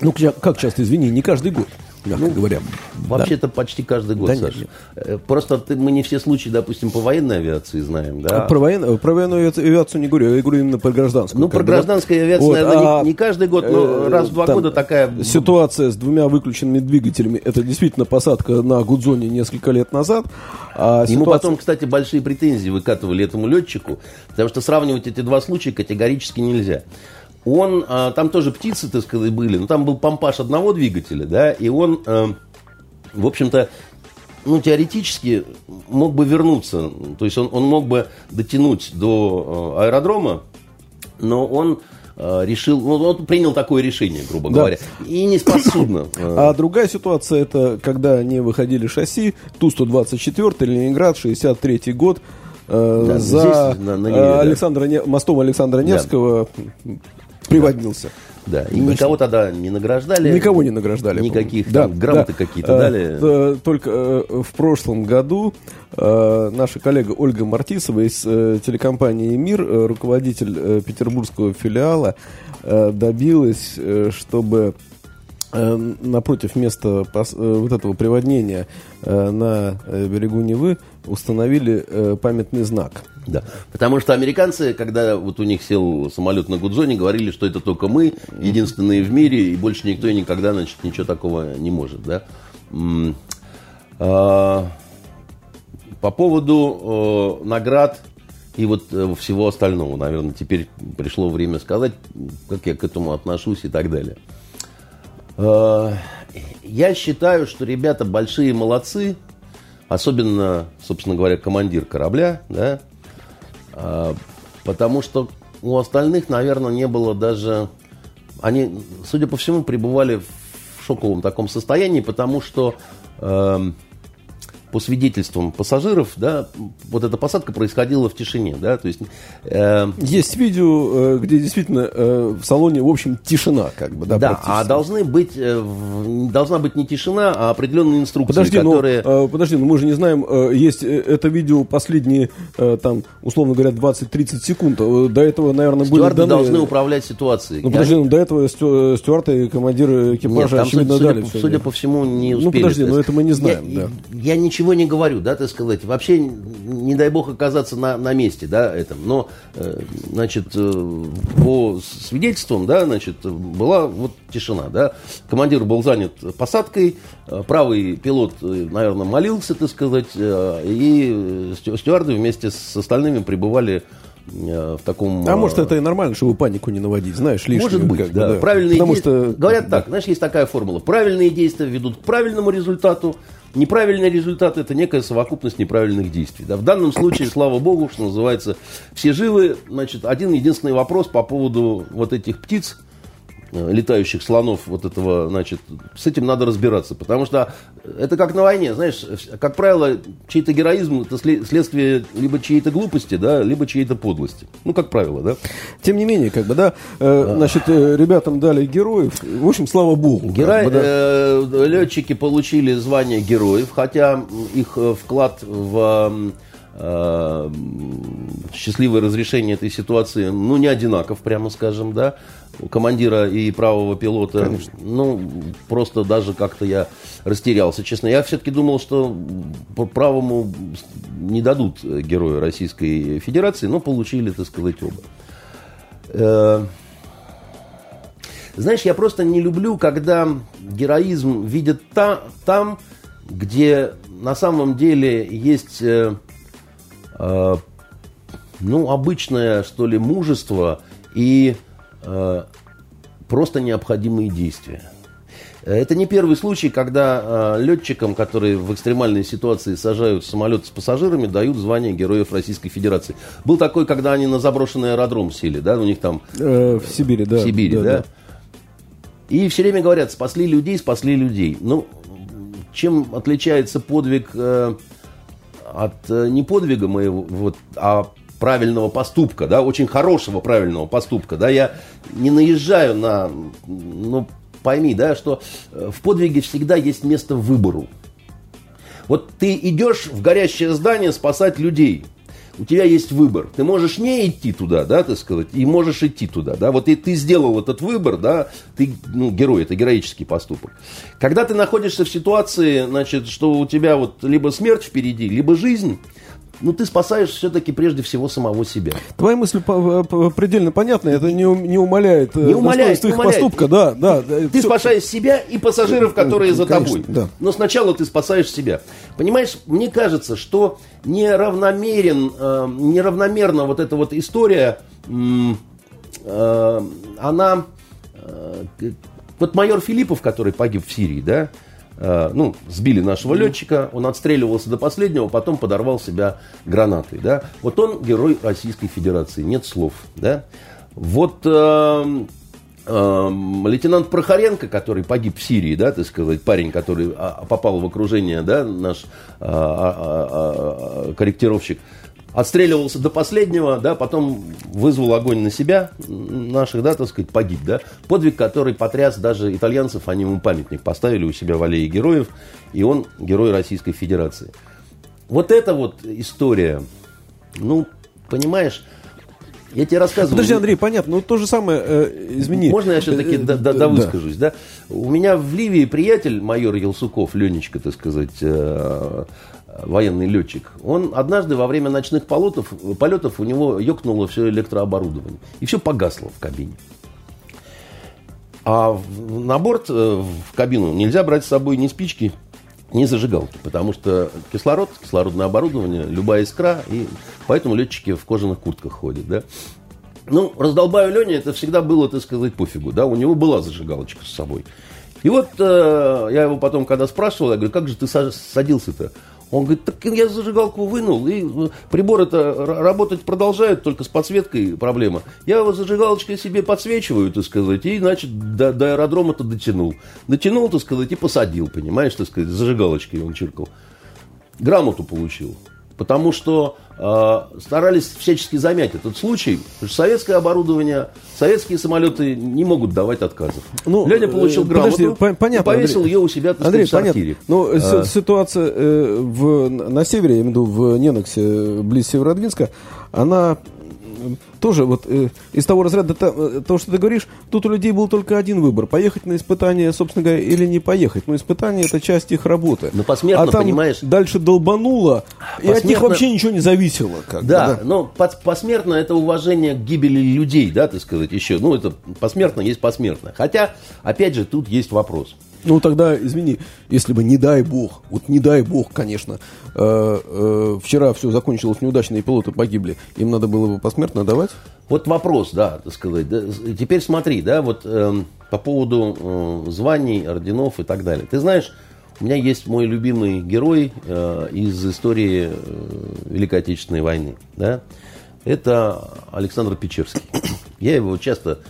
ну, как часто, извини, не каждый год мягко ну, говоря. Вообще-то да. почти каждый год, да, Саша. Нет, нет. Э, просто ты, мы не все случаи, допустим, по военной авиации знаем, да? Про, воен, про военную авиацию не говорю, я говорю именно про гражданскую. Ну, про гражданскую авиацию, вот, наверное, а, не, не каждый год, но э, раз в два года такая... Ситуация с двумя выключенными двигателями, это действительно посадка на Гудзоне несколько лет назад. А Ему ситуация... потом, кстати, большие претензии выкатывали этому летчику, потому что сравнивать эти два случая категорически нельзя он, а, там тоже птицы, так сказать, были, но там был помпаж одного двигателя, да, и он, а, в общем-то, ну, теоретически мог бы вернуться, то есть он, он мог бы дотянуть до а, аэродрома, но он решил, ну, он принял такое решение, грубо да. говоря, и не спас судно. А другая ситуация, это когда они выходили шасси, Ту-124, Ленинград, 63 год, да, за здесь, на, на Неве, Александра, да. мостом Александра Невского, да приводнился. Да, и никого тогда не награждали. Никого не награждали. Никаких да, там грамоты да. какие-то А, дали. т- Только э, в прошлом году э, наша коллега Ольга Мартисова из э, телекомпании «Мир», э, руководитель э, петербургского филиала, э, добилась, э, чтобы э, напротив места пос- э, вот этого приводнения э, на э, берегу Невы установили э, памятный знак. Да. Потому что американцы, когда вот у них сел самолет на Гудзоне, говорили, что это только мы, единственные в мире, и больше никто и никогда, значит, ничего такого не может. Да? А, По поводу э, наград и вот э, всего остального, наверное, теперь пришло время сказать, как я к этому отношусь и так далее. Э, Я считаю, что ребята большие молодцы, особенно, собственно говоря, командир корабля, да, а, потому что у остальных, наверное, не было даже... Они, судя по всему, пребывали в шоковом таком состоянии, потому что эм, по свидетельствам пассажиров, да, вот эта посадка происходила в тишине, да, то есть э, Есть видео, э, где действительно э, в салоне, в общем, тишина, как бы, да, да, а должны быть, э, должна быть не тишина, а определенные инструкции, Подожди, которые... ну, э, подожди, ну мы же не знаем, э, есть э, это видео последние, э, там, условно говоря, 20-30 секунд. Э, До этого, наверное, были Стюарды даны... должны управлять ситуацией. Ну, подожди, ну, до этого стю- стюарды и командиры Нет, экипажа, там, очевидно, судя, дали судя это. по всему, не Ну, успели. подожди, то но это мы не знаем, Я, да. я ничего не говорю, да, так сказать. Вообще, не дай бог оказаться на, на месте, да, этом. Но, э, значит, э, по свидетельствам, да, значит, была вот тишина, да. Командир был занят посадкой, э, правый пилот, наверное, молился, так сказать, э, и стю- стюарды вместе с остальными пребывали в таком... А может, это и нормально, чтобы панику не наводить, знаешь, лишнего. может быть, как бы, да. Правильные Потому действия- что... Говорят так, знаешь, есть такая формула. Правильные действия ведут к правильному результату. Неправильный результат – это некая совокупность неправильных действий. Да, в данном случае, слава богу, что называется, все живы. Значит, один единственный вопрос по поводу вот этих птиц, летающих слонов, вот этого, значит, с этим надо разбираться. Потому что это как на войне, знаешь, как правило, чей-то героизм – это сле- следствие либо чьей-то глупости, да, либо чьей-то подлости. Ну, как правило, да. Тем не менее, как бы, да, э, значит, э, ребятам дали героев. В общем, слава богу. как Герои, бы, да. э, летчики получили звание героев, хотя их э, вклад в э, счастливое разрешение этой ситуации, ну, не одинаков, прямо скажем, да, у командира и правого пилота. Ну, просто даже как-то я растерялся, честно. Я все-таки думал, что по правому не дадут э, героя Российской Федерации, но получили, так сказать, оба. Э, знаешь, я просто не люблю, когда героизм видят та- там, где на самом деле есть, э, ну, обычное, что ли, мужество и э, просто необходимые действия. Это не первый случай, когда э, летчикам, которые в экстремальной ситуации сажают самолет с пассажирами, дают звание Героев Российской Федерации. Был такой, когда они на заброшенный аэродром сели, да, у них там Э, в Сибири, да. в Сибири, да, И все время говорят, спасли людей, спасли людей. Ну, чем отличается подвиг э, от э, не подвига моего, вот, а правильного поступка, да, очень хорошего правильного поступка, да, я не наезжаю на, ну, пойми, да, что э, в подвиге всегда есть место выбору. Вот ты идешь в горящее здание спасать людей. У тебя есть выбор. Ты можешь не идти туда, да, так сказать, и можешь идти туда, да. Вот и ты сделал этот выбор, да, ты, ну, герой, это героический поступок. Когда ты находишься в ситуации, значит, что у тебя вот либо смерть впереди, либо жизнь, ну, ты спасаешь все-таки прежде всего самого себя. Твоя мысль по- предельно понятна, это не, не умаляет, э, Не умаляет, достоинства не их умаляет. поступка, да, да. Ты всё- спасаешь себя и пассажиров, которые за Конечно, тобой. да. Но сначала ты спасаешь себя. Понимаешь, мне кажется, что неравномерен, э, неравномерно вот эта вот история, э, она... э, вот майор Филиппов, который погиб в Сирии, да, э, ну, сбили нашего летчика, он отстреливался до последнего, потом подорвал себя гранатой, да. Вот он герой Российской Федерации, нет слов, да. Вот эм, эм, лейтенант Прохоренко, который погиб в Сирии, да, так сказать, парень, который а, попал в окружение, да, наш а, а, корректировщик, отстреливался до последнего, да, потом вызвал огонь на себя, наших, да, так сказать, погиб, да. Подвиг, который потряс даже итальянцев, они ему памятник поставили у себя в аллее героев, и он герой Российской Федерации. Вот эта вот история, ну, понимаешь, я тебе рассказываю. Подожди, Андрей, понятно. Ну, то же самое, э, извини. Можно я все-таки э, да, выскажусь, да. да? У меня в Ливии приятель, майор Елсуков, Ленечка, так сказать, э, военный летчик, он однажды во время ночных полетов, полетов у него ёкнуло все электрооборудование. И все погасло в кабине. А на борт, э, в кабину, нельзя брать с собой ни спички, ни зажигалки, потому что кислород, кислородное оборудование, любая искра, и поэтому летчики в кожаных куртках ходят, да. Ну, раздолбаю Леня, это всегда было, так сказать, пофигу, да, у него была зажигалочка с собой. И вот э, я его потом, когда спрашивал, я говорю, как же ты садился-то? Он говорит, так я зажигалку вынул, и э, приборы-то работать продолжают, только с подсветкой проблема. Я его зажигалочкой себе подсвечиваю, так сказать, и, значит, до, до аэродрома-то дотянул. Дотянул, так сказать, и посадил, понимаешь, так сказать, зажигалочкой он чиркал. Грамоту получил. Потому что старались всячески замять этот случай. Потому что советское оборудование, советские самолеты не могут давать отказов. Ну, Леня получил э, грамоту подожди, по понятно, и повесил Андрей, ее у себя так Андрей, сказать, в сортире. Ну, а. ситуация э, в, на севере, я имею в виду в Неноксе, близ Северодвинска, она тоже вот э, из того разряда то, того, что ты говоришь, тут у людей был только один выбор. Поехать на испытание, собственно говоря, или не поехать. Но испытание это часть их работы. Но посмертно, а там понимаешь... дальше долбануло, посмертно... и от них вообще ничего не зависело. Как да, да, но посмертно это уважение к гибели людей, да, так сказать, еще. Ну, это посмертно есть посмертно. Хотя, опять же, тут есть вопрос. Ну тогда, извини, если бы не дай бог, вот не дай бог, конечно, э, э, вчера все закончилось неудачно и пилоты погибли, им надо было бы посмертно давать? Вот вопрос, да, так сказать. Да, теперь смотри, да, вот э, по поводу э, званий, орденов и так далее. Ты знаешь, у меня есть мой любимый герой э, из истории э, Великой Отечественной войны, да. Это Александр Печерский. Я его часто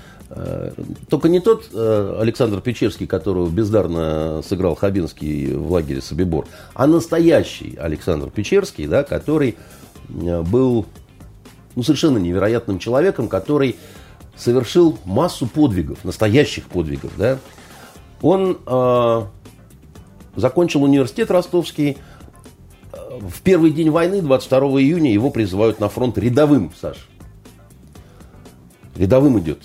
только не тот э, Александр Печерский, которого бездарно сыграл Хабинский в лагере Собибор, а настоящий Александр Печерский, да, который э, был ну, совершенно невероятным человеком, который совершил массу подвигов, настоящих подвигов. Да. Он э, закончил университет ростовский. В первый день войны, 22 июня, его призывают на фронт рядовым, Саш. Рядовым идет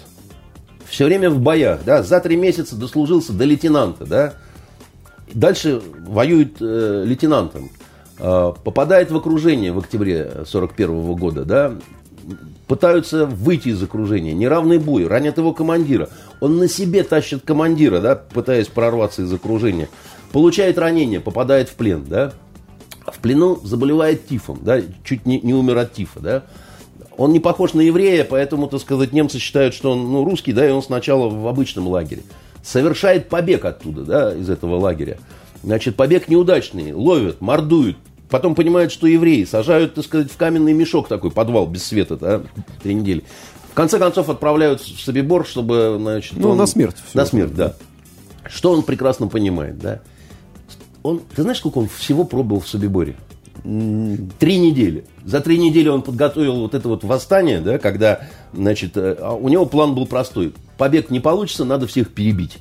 все время в боях, да, за три месяца дослужился до лейтенанта, да, дальше воюет э, лейтенантом, э, попадает в окружение в октябре 41 года, да, пытаются выйти из окружения, неравный бой, ранят его командира, он на себе тащит командира, да, пытаясь прорваться из окружения, получает ранение, попадает в плен, да, в плену заболевает тифом, да, чуть не, не умер от тифа, да, он не похож на еврея, поэтому, так сказать, немцы считают, что он ну, русский, да, и он сначала в обычном лагере. Совершает побег оттуда, да, из этого лагеря. Значит, побег неудачный, ловят, мордуют, потом понимают, что евреи, сажают, так сказать, в каменный мешок такой, подвал без света, да, три недели. В конце концов отправляют в Собибор, чтобы, значит... Ну, он, на смерть. На смерть, да. Что он прекрасно понимает, да. Он, ты знаешь, сколько он всего пробовал в Собиборе? Три недели. За три недели он подготовил вот это вот восстание, да, когда, значит, э, а у него план был простой. Побег не получится, надо всех перебить.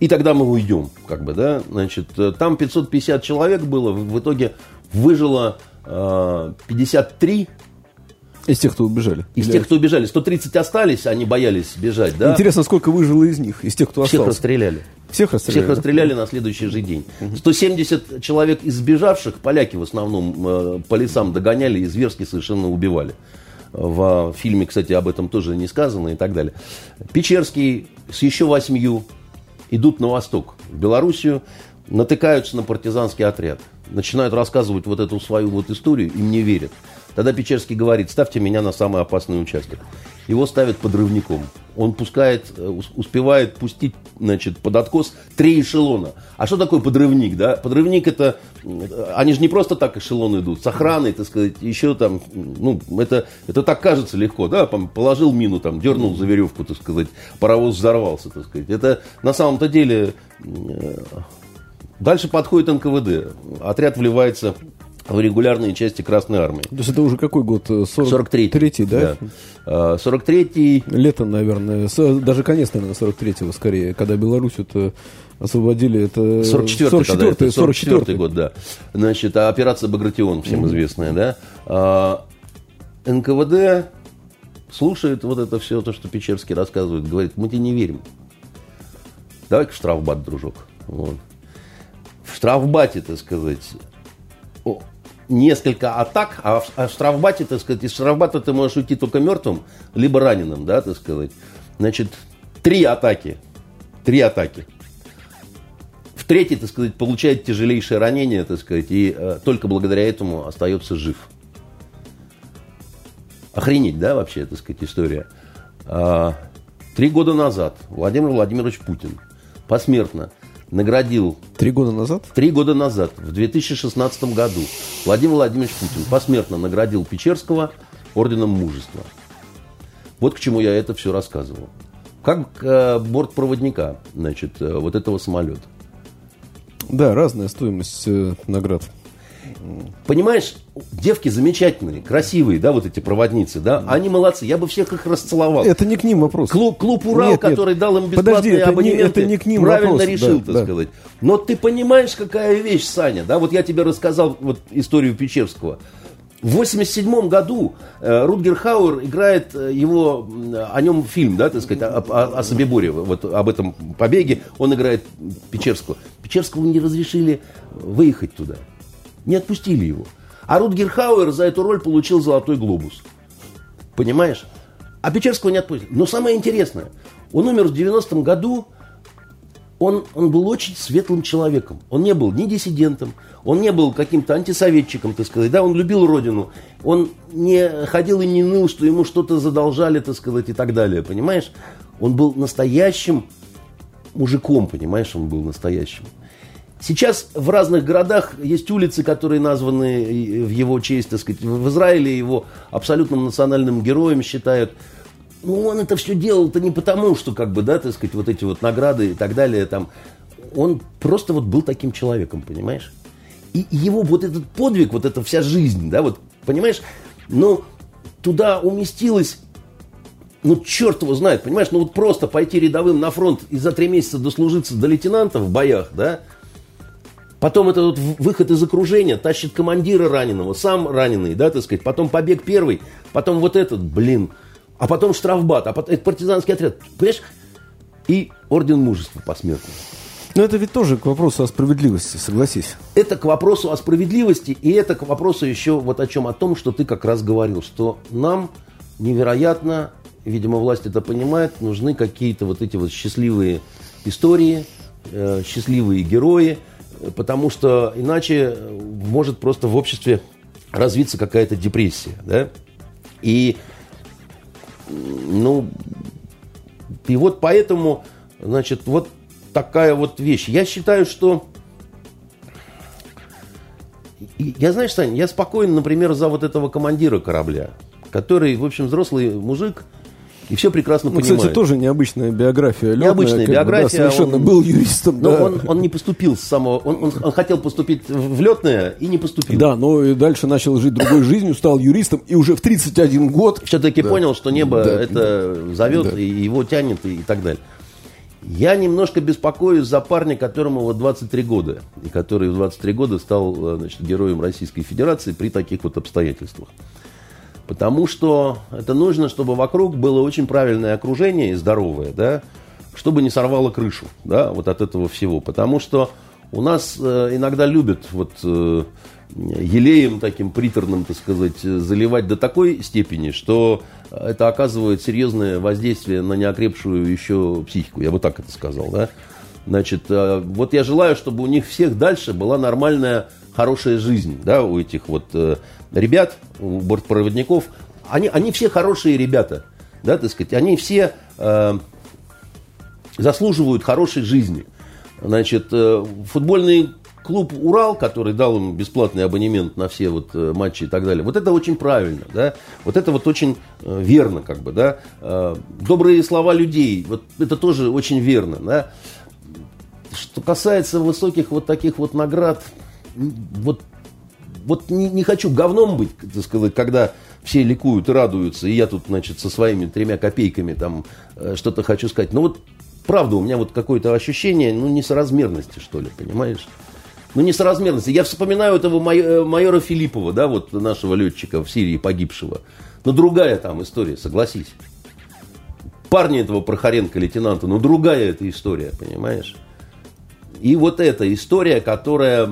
И тогда мы уйдем, как бы, да, значит, э, там 550 человек было, в итоге выжило э, 53 из тех, кто убежали. Из Или... тех, кто убежали. 130 остались, они боялись бежать, да? Интересно, сколько выжило из них, из тех, кто Всех остался? расстреляли. Всех расстреляли? Всех расстреляли на следующий же день. 170 человек из сбежавших, поляки в основном, э, по лесам догоняли и зверски совершенно убивали. В фильме, кстати, об этом тоже не сказано и так далее. Печерский с еще восьмью идут на восток, в Белоруссию, натыкаются на партизанский отряд. Начинают рассказывать вот эту свою вот историю, им не верят. Тогда Печерский говорит, ставьте меня на самый опасный участок. Его ставят подрывником. Он пускает, э, успевает пустить значит, под откос три эшелона. А что такое подрывник? Да? Подрывник это, э, они же не просто так эшелоны идут, с охраной, так сказать, еще там, ну, это, это так кажется легко, да, положил мину, там, дернул за веревку, так сказать, паровоз взорвался, так сказать. Это на самом-то деле... Э, дальше подходит НКВД, отряд вливается в регулярные части Красной Армии. То есть это уже какой год? 43-й. 43-й, да? да. 43-й. Лето, наверное. Даже конец, наверное, 43-го скорее, когда Беларусь это освободили. Это 44-й, 44 44 год, да. Значит, а операция Багратион, всем известная, да. А, НКВД слушает вот это все, то, что Печерский рассказывает, говорит, мы тебе не верим. Давай-ка в штрафбат, дружок. Вот. В штрафбате, так сказать, несколько атак, а в, а в штрафбате, так сказать, из штрафбата ты можешь уйти только мертвым, либо раненым, да, так сказать. Значит, три атаки. Три атаки. В третьей, так сказать, получает тяжелейшее ранение, так сказать, и э, только благодаря этому остается жив. Охренеть, да, вообще, так сказать, история. А, три года назад Владимир Владимирович Путин посмертно наградил... Три года назад? Три года назад, в 2016 году, Владимир Владимирович Путин посмертно наградил Печерского орденом мужества. Вот к чему я это все рассказывал. Как э, бортпроводника, значит, э, вот этого самолета. Да, разная стоимость э, наград. Понимаешь, девки замечательные, красивые, да, вот эти проводницы, да, они молодцы, я бы всех их расцеловал. Это не к ним вопрос. Клуб, клуб Урал, нет, который нет. дал им бесплатные Подожди, это абонементы, не, это не к ним правильно вопрос. решил, да, так да. сказать. Но ты понимаешь, какая вещь, Саня, да, вот я тебе рассказал вот историю Печерского. В 87 году э, Рутгер Хауэр играет э, его, о нем фильм, да, так сказать, о, о, о Собиборе, вот об этом побеге. Он играет Печерского. Печерского не разрешили выехать туда. Не отпустили его. А Рутгер Хауэр за эту роль получил «Золотой глобус». Понимаешь? А Печерского не отпустили. Но самое интересное, он умер в 90-м году, он, он был очень светлым человеком. Он не был ни диссидентом, он не был каким-то антисоветчиком, так сказать. Да, он любил родину. Он не ходил и не ныл, что ему что-то задолжали, так сказать, и так далее. Понимаешь? Он был настоящим мужиком, понимаешь, он был настоящим. Сейчас в разных городах есть улицы, которые названы в его честь, так сказать. В Израиле его абсолютным национальным героем считают. Ну, он это все делал-то не потому, что, как бы, да, так сказать, вот эти вот награды и так далее, там. Он просто вот был таким человеком, понимаешь? И его вот этот подвиг, вот эта вся жизнь, да, вот, понимаешь, ну, туда уместилось ну, черт его знает, понимаешь, ну вот просто пойти рядовым на фронт и за три месяца дослужиться до лейтенанта в боях, да, Потом этот вот выход из окружения, тащит командира раненого, сам раненый, да, так сказать. Потом побег первый, потом вот этот, блин. А потом штрафбат, а потом это партизанский отряд. Понимаешь? И орден мужества посмертно. Но это ведь тоже к вопросу о справедливости, согласись. Это к вопросу о справедливости, и это к вопросу еще вот о чем, о том, что ты как раз говорил, что нам невероятно, видимо, власть это понимает, нужны какие-то вот эти вот счастливые истории, э, счастливые герои, потому что иначе может просто в обществе развиться какая-то депрессия, да, и, ну, и вот поэтому, значит, вот такая вот вещь. Я считаю, что я, знаешь, Саня, я спокоен, например, за вот этого командира корабля, который, в общем, взрослый мужик, и все прекрасно ну, понимает. Кстати, тоже необычная биография. Летная, необычная биография. Бы, да, совершенно он, был юристом. Но да. он, он не поступил с самого... Он, он, он хотел поступить в летное и не поступил. Да, но и дальше начал жить другой жизнью, стал юристом, и уже в 31 год... Все-таки да. понял, что небо да, это да, зовет, да. и его тянет, и, и так далее. Я немножко беспокоюсь за парня, которому вот 23 года, и который в 23 года стал значит, героем Российской Федерации при таких вот обстоятельствах. Потому что это нужно, чтобы вокруг было очень правильное окружение и здоровое, да, чтобы не сорвало крышу, да, вот от этого всего. Потому что у нас э, иногда любят вот э, елеем таким приторным, так сказать, заливать до такой степени, что это оказывает серьезное воздействие на неокрепшую еще психику, я бы так это сказал, да. Значит, э, вот я желаю, чтобы у них всех дальше была нормальная, хорошая жизнь, да, у этих вот э, ребят, бортпроводников, они, они все хорошие ребята, да, так сказать, они все э, заслуживают хорошей жизни. Значит, э, футбольный клуб «Урал», который дал им бесплатный абонемент на все вот э, матчи и так далее, вот это очень правильно, да, вот это вот очень э, верно, как бы, да. Э, добрые слова людей, вот это тоже очень верно, да. Что касается высоких вот таких вот наград, вот вот не, не хочу говном быть, так сказать, когда все ликуют и радуются, и я тут, значит, со своими тремя копейками там э, что-то хочу сказать. Но вот правда, у меня вот какое-то ощущение, ну, несоразмерности, что ли, понимаешь? Ну, несоразмерности. Я вспоминаю этого э, майора Филиппова, да, вот нашего летчика в Сирии погибшего. Но другая там история, согласись. Парня этого Прохоренко, лейтенанта, но другая эта история, понимаешь? И вот эта история, которая,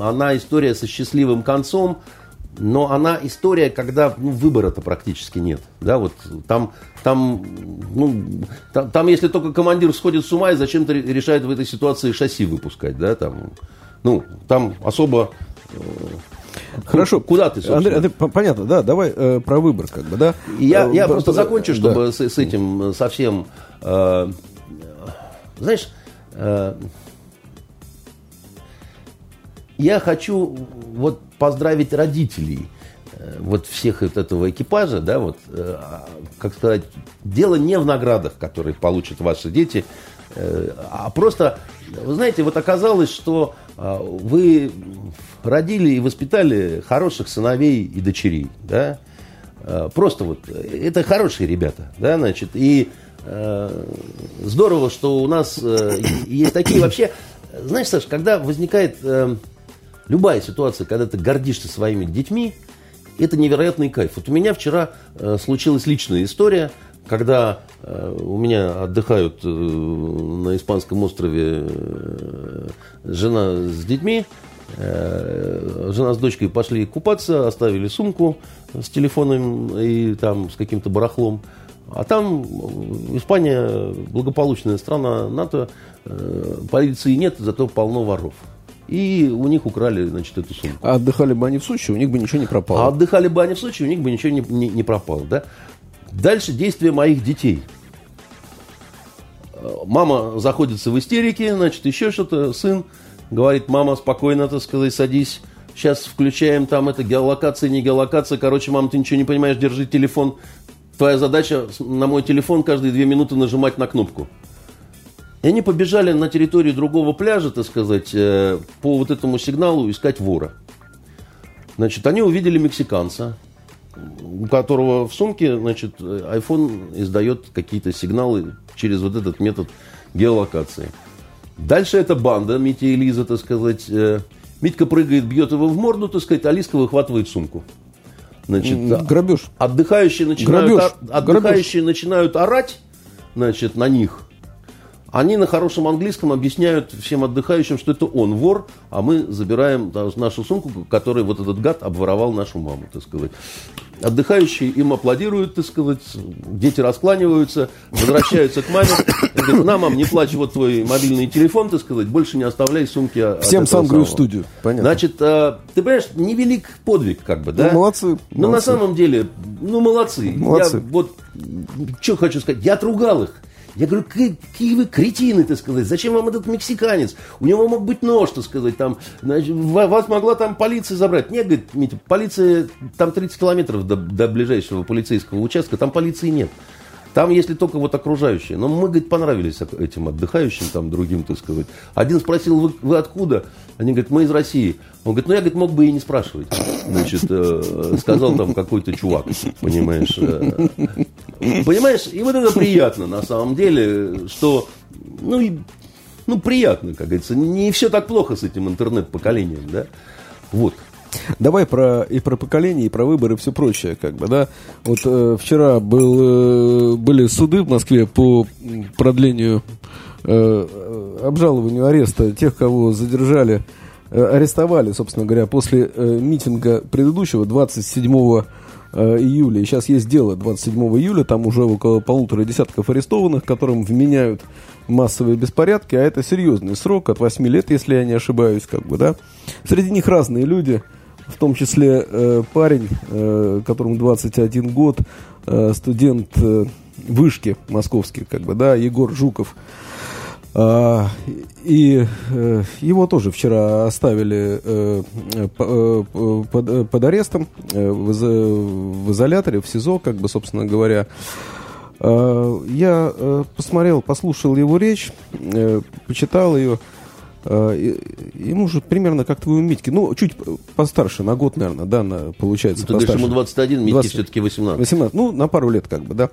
она история со счастливым концом, но она история, когда ну, выбора-то практически нет. Да, вот там, там, ну, там, там, если только командир сходит с ума и зачем-то решает в этой ситуации шасси выпускать, да, там, ну, там особо э, Хорошо. Куда ты, собственно? Андрей, Андрей, понятно, да, давай э, про выбор, как бы, да. Я, я э, просто закончу, чтобы да. с, с этим совсем, э, знаешь, э, я хочу вот поздравить родителей э, вот всех вот этого экипажа, да, вот, э, как сказать, дело не в наградах, которые получат ваши дети, э, а просто, вы знаете, вот оказалось, что вы родили и воспитали хороших сыновей и дочерей, да, просто вот, это хорошие ребята, да, значит, и здорово, что у нас есть такие. Вообще, знаешь, Саш, когда возникает любая ситуация, когда ты гордишься своими детьми, это невероятный кайф. Вот у меня вчера э, случилась личная история, когда э, у меня отдыхают э, на испанском острове э, жена с детьми, э, жена с дочкой пошли купаться, оставили сумку с телефоном и там с каким-то барахлом. А там э, Испания благополучная страна НАТО, э, полиции нет, зато полно воров. И у них украли, значит, эту сумку. А отдыхали бы они в Сочи, у них бы ничего не пропало. А отдыхали бы они в Сочи, у них бы ничего не, не, не пропало, да? Дальше действия моих детей. Мама заходится в истерике, значит, еще что-то. Сын говорит, мама, спокойно, так сказать, садись. Сейчас включаем там это геолокация, не геолокация. Короче, мама, ты ничего не понимаешь, держи телефон. Твоя задача на мой телефон каждые две минуты нажимать на кнопку. И они побежали на территорию другого пляжа, так сказать, э, по вот этому сигналу искать вора. Значит, они увидели мексиканца, у которого в сумке, значит, iPhone издает какие-то сигналы через вот этот метод геолокации. Дальше эта банда, Митя и Лиза, так сказать, э, Митька прыгает, бьет его в морду, так сказать, а Лизка выхватывает сумку. Значит, Грабеж. Отдыхающие начинают, Грабеж. отдыхающие Грабеж. начинают орать, значит, на них. Они на хорошем английском объясняют всем отдыхающим, что это он вор, а мы забираем нашу сумку, которой вот этот гад обворовал нашу маму, так сказать. Отдыхающие им аплодируют, так сказать, дети раскланиваются, возвращаются к маме. Говорят, на, мам, не плачь, вот твой мобильный телефон, так сказать, больше не оставляй сумки. Всем сам говорю в студию. Понятно. Значит, а, ты понимаешь, невелик подвиг, как бы, да? Ну, молодцы. Ну, молодцы. на самом деле, ну, молодцы. молодцы. Я вот, что хочу сказать, я отругал их. Я говорю, какие вы кретины, так сказать, зачем вам этот мексиканец? У него мог быть нож, так сказать, там, значит, вас могла там полиция забрать. Нет, говорит, Митя, полиция, там 30 километров до, до ближайшего полицейского участка, там полиции нет. Там, если только вот окружающие. Но мы, говорит, понравились этим отдыхающим, там, другим, так сказать. Один спросил, вы, вы откуда? Они говорят, мы из России. Он говорит, ну, я, говорит, мог бы и не спрашивать. Значит, э, сказал там какой-то чувак, понимаешь. Э, понимаешь, и вот это приятно, на самом деле, что, ну, и, ну, приятно, как говорится. Не все так плохо с этим интернет-поколением, да. Вот. Давай про и про поколение, и про выборы, и все прочее, как бы, да. Вот э, вчера был, э, были суды в Москве по продлению э, обжалованию ареста тех, кого задержали, э, арестовали, собственно говоря, после э, митинга предыдущего 27 э, июля. И сейчас есть дело 27 июля, там уже около полутора десятков арестованных, которым вменяют массовые беспорядки, а это серьезный срок, от 8 лет, если я не ошибаюсь, как бы, да. Среди них разные люди, в том числе э, парень, э, которому 21 год, э, студент э, вышки московский, как бы, да, Егор Жуков. А, и э, его тоже вчера оставили э, э, под, под арестом э, в, в изоляторе, в СИЗО, как бы, собственно говоря. Э, я э, посмотрел, послушал его речь, э, почитал ее. э, ему же примерно как твоему Митьке, ну, чуть постарше, на год, наверное, да, на, получается, ну, Ты говоришь, ему 21, Митьке 20, все-таки 18. 18, ну, на пару лет как бы, да.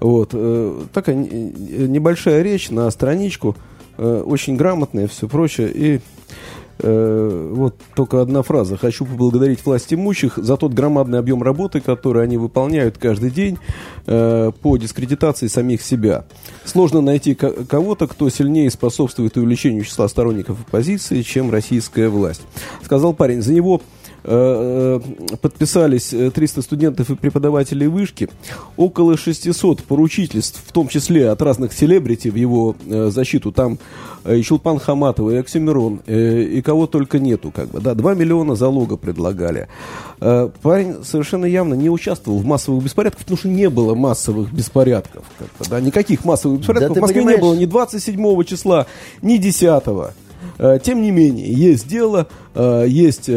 Вот, э, такая небольшая речь на страничку, э, очень грамотная, все прочее, и Э, вот только одна фраза. Хочу поблагодарить власть имущих за тот громадный объем работы, который они выполняют каждый день э, по дискредитации самих себя. Сложно найти кого-то, кто сильнее способствует увеличению числа сторонников оппозиции, чем российская власть. Сказал парень. За него Э, э, подписались 300 э, студентов и преподавателей вышки, около 600 поручительств, в том числе от разных селебрити в его защиту, там и Чулпан Хаматова, и Оксимирон, и кого только нету, как бы, да, 2 миллиона залога предлагали. Парень совершенно явно не участвовал в массовых беспорядках, потому что не было массовых беспорядков, да, никаких массовых беспорядков да, в Москве понимаешь... не было ни 27 числа, ни 10 тем не менее, есть дело, есть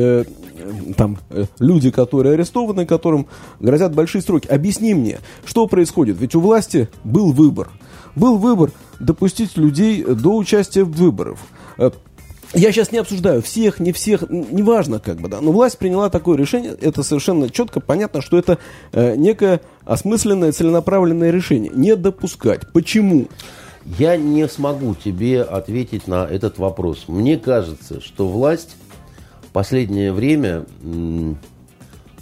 там э, люди, которые арестованы, которым грозят большие сроки. Объясни мне, что происходит? Ведь у власти был выбор. Был выбор допустить людей до участия в выборах. Э, я сейчас не обсуждаю всех, не всех, неважно как бы, да, но власть приняла такое решение, это совершенно четко, понятно, что это э, некое осмысленное, целенаправленное решение. Не допускать. Почему? Я не смогу тебе ответить на этот вопрос. Мне кажется, что власть последнее время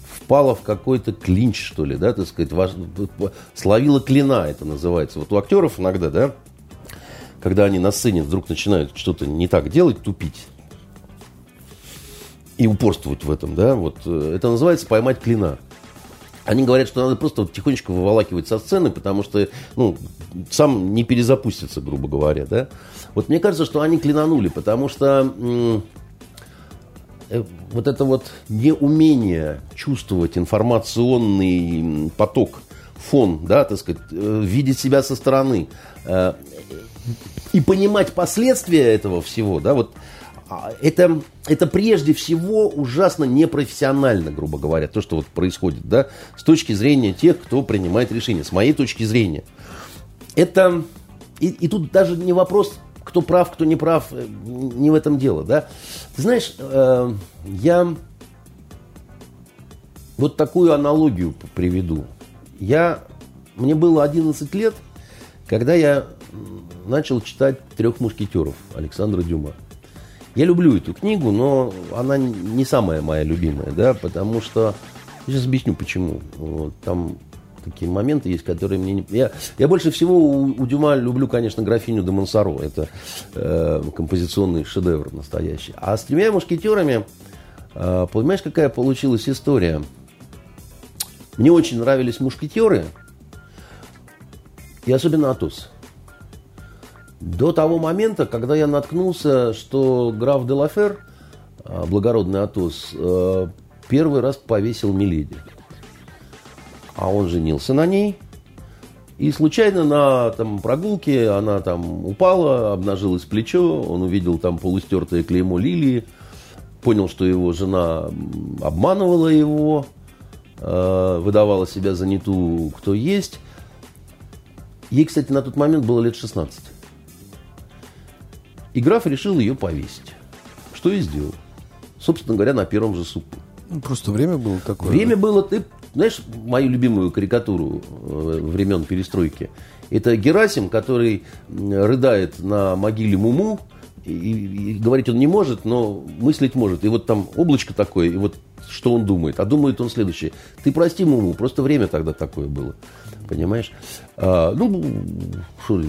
впала в какой-то клинч, что ли, да, так сказать, ваш, словила клина, это называется. Вот у актеров иногда, да, когда они на сцене вдруг начинают что-то не так делать, тупить и упорствовать в этом, да, вот э, это называется поймать клина. Они говорят, что надо просто тихонечко выволакивать со сцены, потому что, ну, сам не перезапустится, грубо говоря, да. Вот мне кажется, что они клинанули, потому что вот это вот неумение чувствовать информационный поток, фон, да, так сказать, э, видеть себя со стороны э, и понимать последствия этого всего, да, вот а, это, это прежде всего ужасно непрофессионально, грубо говоря, то, что вот происходит, да, с точки зрения тех, кто принимает решения, с моей точки зрения. Это, и, и тут даже не вопрос кто прав, кто не прав, э, не в этом дело, да. Ты знаешь, э, я вот такую аналогию приведу. Я, мне было 11 лет, когда я начал читать «Трех мушкетеров» Александра Дюма. Я люблю эту книгу, но она не самая моя любимая, да, потому что... Сейчас объясню, почему. Вот, там такие моменты есть, которые мне не... Я, я больше всего у, у Дюма люблю, конечно, графиню де Монсоро. Это э, композиционный шедевр настоящий. А с тремя мушкетерами, э, понимаешь, какая получилась история? Мне очень нравились мушкетеры, и особенно Атос. До того момента, когда я наткнулся, что граф де Лафер, э, благородный Атос, э, первый раз повесил Миледи а он женился на ней. И случайно на там, прогулке она там упала, обнажилось плечо, он увидел там полустертое клеймо лилии, понял, что его жена обманывала его, э, выдавала себя за не ту, кто есть. Ей, кстати, на тот момент было лет 16. И граф решил ее повесить. Что и сделал. Собственно говоря, на первом же суку. Ну, просто время было такое. Время да? было, ты знаешь, мою любимую карикатуру э, времен перестройки? Это Герасим, который рыдает на могиле Муму, и, и говорить он не может, но мыслить может. И вот там облачко такое, и вот что он думает. А думает он следующее. Ты прости Муму, просто время тогда такое было. Понимаешь? А, ну, шо,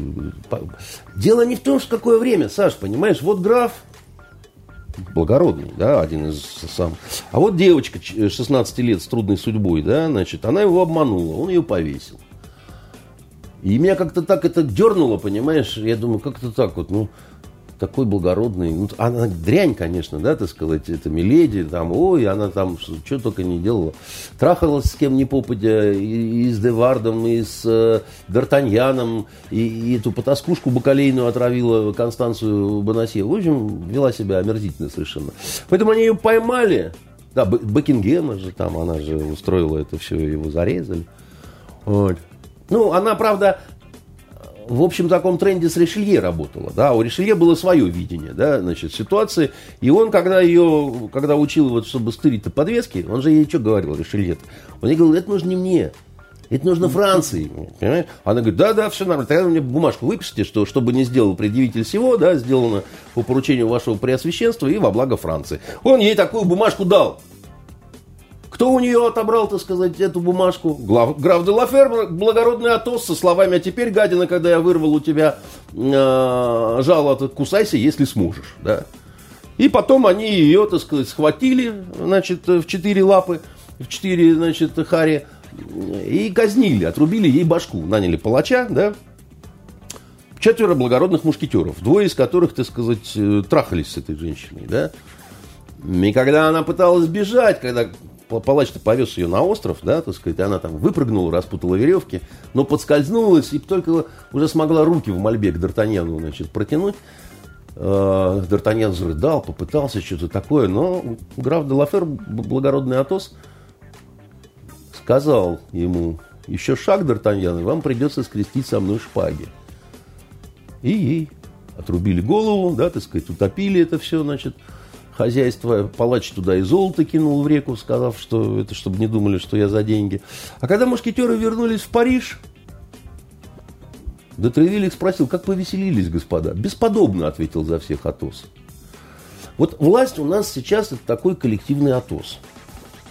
дело не в том, что какое время, Саш, понимаешь? Вот граф, благородный, да, один из сам. А вот девочка 16 лет с трудной судьбой, да, значит, она его обманула, он ее повесил. И меня как-то так это дернуло, понимаешь, я думаю, как-то так вот, ну, такой благородный. Ну, она дрянь, конечно, да, так сказать, это Миледи, там, ой, она там что только не делала. Трахалась с кем ни попадя, и, и с Девардом, и с э, Д'Артаньяном, и, и эту потаскушку бакалейную отравила Констанцию Бонасье. В общем, вела себя омерзительно совершенно. Поэтому они ее поймали. Да, Бекингема же там, она же устроила это все, его зарезали. Вот. Ну, она, правда, в общем таком тренде с Ришелье работала. Да? У Ришелье было свое видение да, значит, ситуации. И он, когда ее, когда учил, вот, чтобы стырить-то подвески, он же ей что говорил, Ришелье? Он ей говорил, это нужно не мне, это нужно Франции. Понимаешь? Она говорит, да, да, все нормально. Тогда мне бумажку выпишите, что чтобы не сделал предъявитель всего, да, сделано по поручению вашего преосвященства и во благо Франции. Он ей такую бумажку дал. Кто у нее отобрал, так сказать, эту бумажку? Глав, граф де Лафер, благородный Атос, со словами, а теперь, гадина, когда я вырвал у тебя э, жало, кусайся, если сможешь. Да? И потом они ее, так сказать, схватили, значит, в четыре лапы, в четыре, значит, хари, и казнили, отрубили ей башку. Наняли палача, да, четверо благородных мушкетеров, двое из которых, так сказать, э, трахались с этой женщиной, да. И когда она пыталась бежать, когда палач-то повез ее на остров, да, так сказать, она там выпрыгнула, распутала веревки, но подскользнулась и только уже смогла руки в мольбе к Д'Артаньяну, значит, протянуть. Э, Д'Артаньян зарыдал, попытался что-то такое, но граф де Лафер, благородный Атос, сказал ему, еще шаг, Д'Артаньян, и вам придется скрестить со мной шпаги. И ей отрубили голову, да, так сказать, утопили это все, значит, хозяйство. Палач туда и золото кинул в реку, сказав, что это чтобы не думали, что я за деньги. А когда мушкетеры вернулись в Париж, Детревиль их спросил, как повеселились, господа? Бесподобно, ответил за всех Атос. Вот власть у нас сейчас это такой коллективный Атос.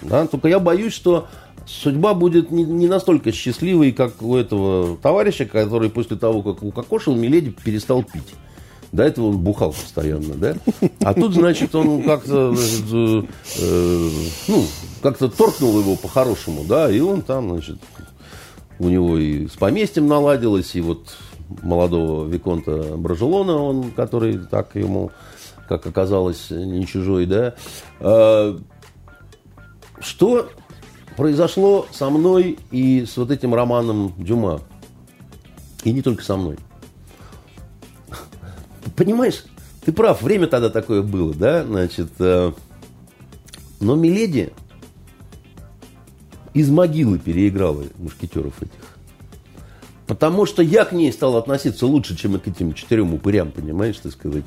Да? Только я боюсь, что судьба будет не, не настолько счастливой, как у этого товарища, который после того, как укокошил, Миледи перестал пить. До этого он бухал постоянно, да? А тут, значит, он как-то, э, э, ну, как-то торкнул его по-хорошему, да, и он там, значит, у него и с поместьем наладилось, и вот молодого Виконта Бражелона, он, который так ему, как оказалось, не чужой, да. А, что произошло со мной и с вот этим романом Дюма? И не только со мной понимаешь, ты прав, время тогда такое было, да, значит, э, но Миледи из могилы переиграла мушкетеров этих. Потому что я к ней стал относиться лучше, чем к этим четырем упырям, понимаешь, так сказать.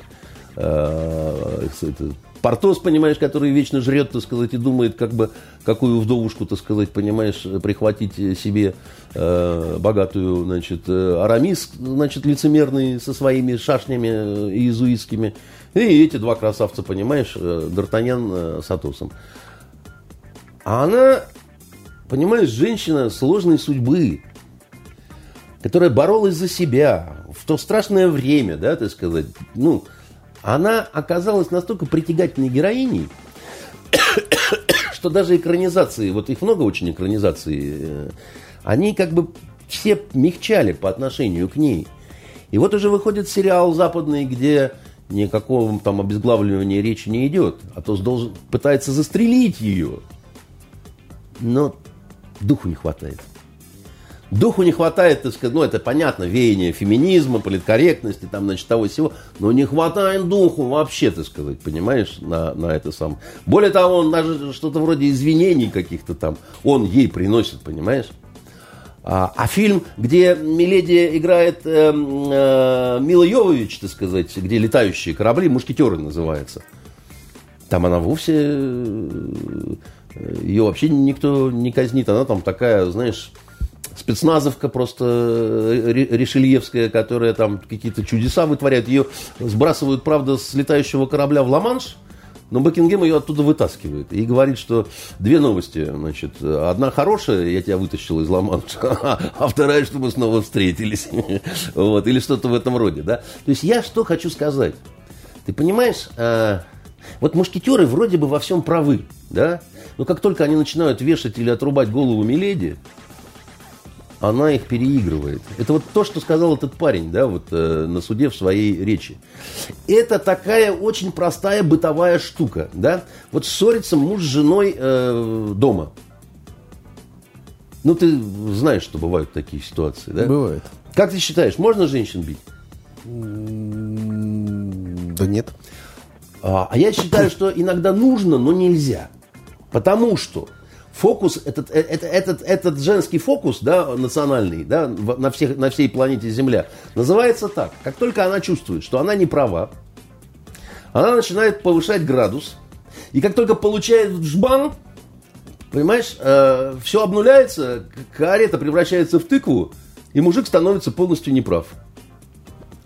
Э, это, Портос, понимаешь, который вечно жрет, так сказать, и думает, как бы, какую вдовушку, так сказать, понимаешь, прихватить себе э, богатую, значит, э, Арамис, значит, лицемерный со своими шашнями э, иезуитскими. И эти два красавца, понимаешь, э, Д'Артаньян с Атосом. А она, понимаешь, женщина сложной судьбы, которая боролась за себя в то страшное время, да, так сказать, ну, она оказалась настолько притягательной героиней, что даже экранизации, вот их много очень экранизаций, э, они как бы все мягчали по отношению к ней. И вот уже выходит сериал западный, где никакого там обезглавливания речи не идет. А то должен, пытается застрелить ее. Но духу не хватает. Духу не хватает, так сказать, ну, это понятно, веяние феминизма, политкорректности, там, значит, того всего, но не хватает духу вообще, так сказать, понимаешь, на, на это сам. Более того, он даже что-то вроде извинений каких-то там, он ей приносит, понимаешь? А, а фильм, где Миледи играет э, э, Мила Йовович, так сказать, где летающие корабли, мушкетеры называется, там она вовсе, э, ее вообще никто не казнит, она там такая, знаешь, спецназовка просто э, решельевская, которая там какие-то чудеса вытворяет. Ее сбрасывают, правда, с летающего корабля в Ла-Манш, но Бекингем ее оттуда вытаскивает и говорит, что две новости. Значит, одна хорошая, я тебя вытащил из Ла-Манша, а вторая, что мы снова встретились. вот, или что-то в этом роде. Да? То есть я что хочу сказать. Ты понимаешь, а, вот мушкетеры вроде бы во всем правы, да? Но как только они начинают вешать или отрубать голову Миледи, она их переигрывает. Это вот то, что сказал этот парень, да, вот э, на суде в своей речи. Это такая очень простая бытовая штука, да. Вот ссорится муж с женой э, дома. Ну, ты знаешь, что бывают такие ситуации, да? Бывает. Как ты считаешь, можно женщин бить? Да нет. А, а я считаю, что иногда нужно, но нельзя. Потому что фокус, этот, э, этот, этот, этот женский фокус, да, национальный, да, на, всех, на всей планете Земля, называется так. Как только она чувствует, что она не права, она начинает повышать градус, и как только получает жбан, понимаешь, э, все обнуляется, карета превращается в тыкву, и мужик становится полностью неправ.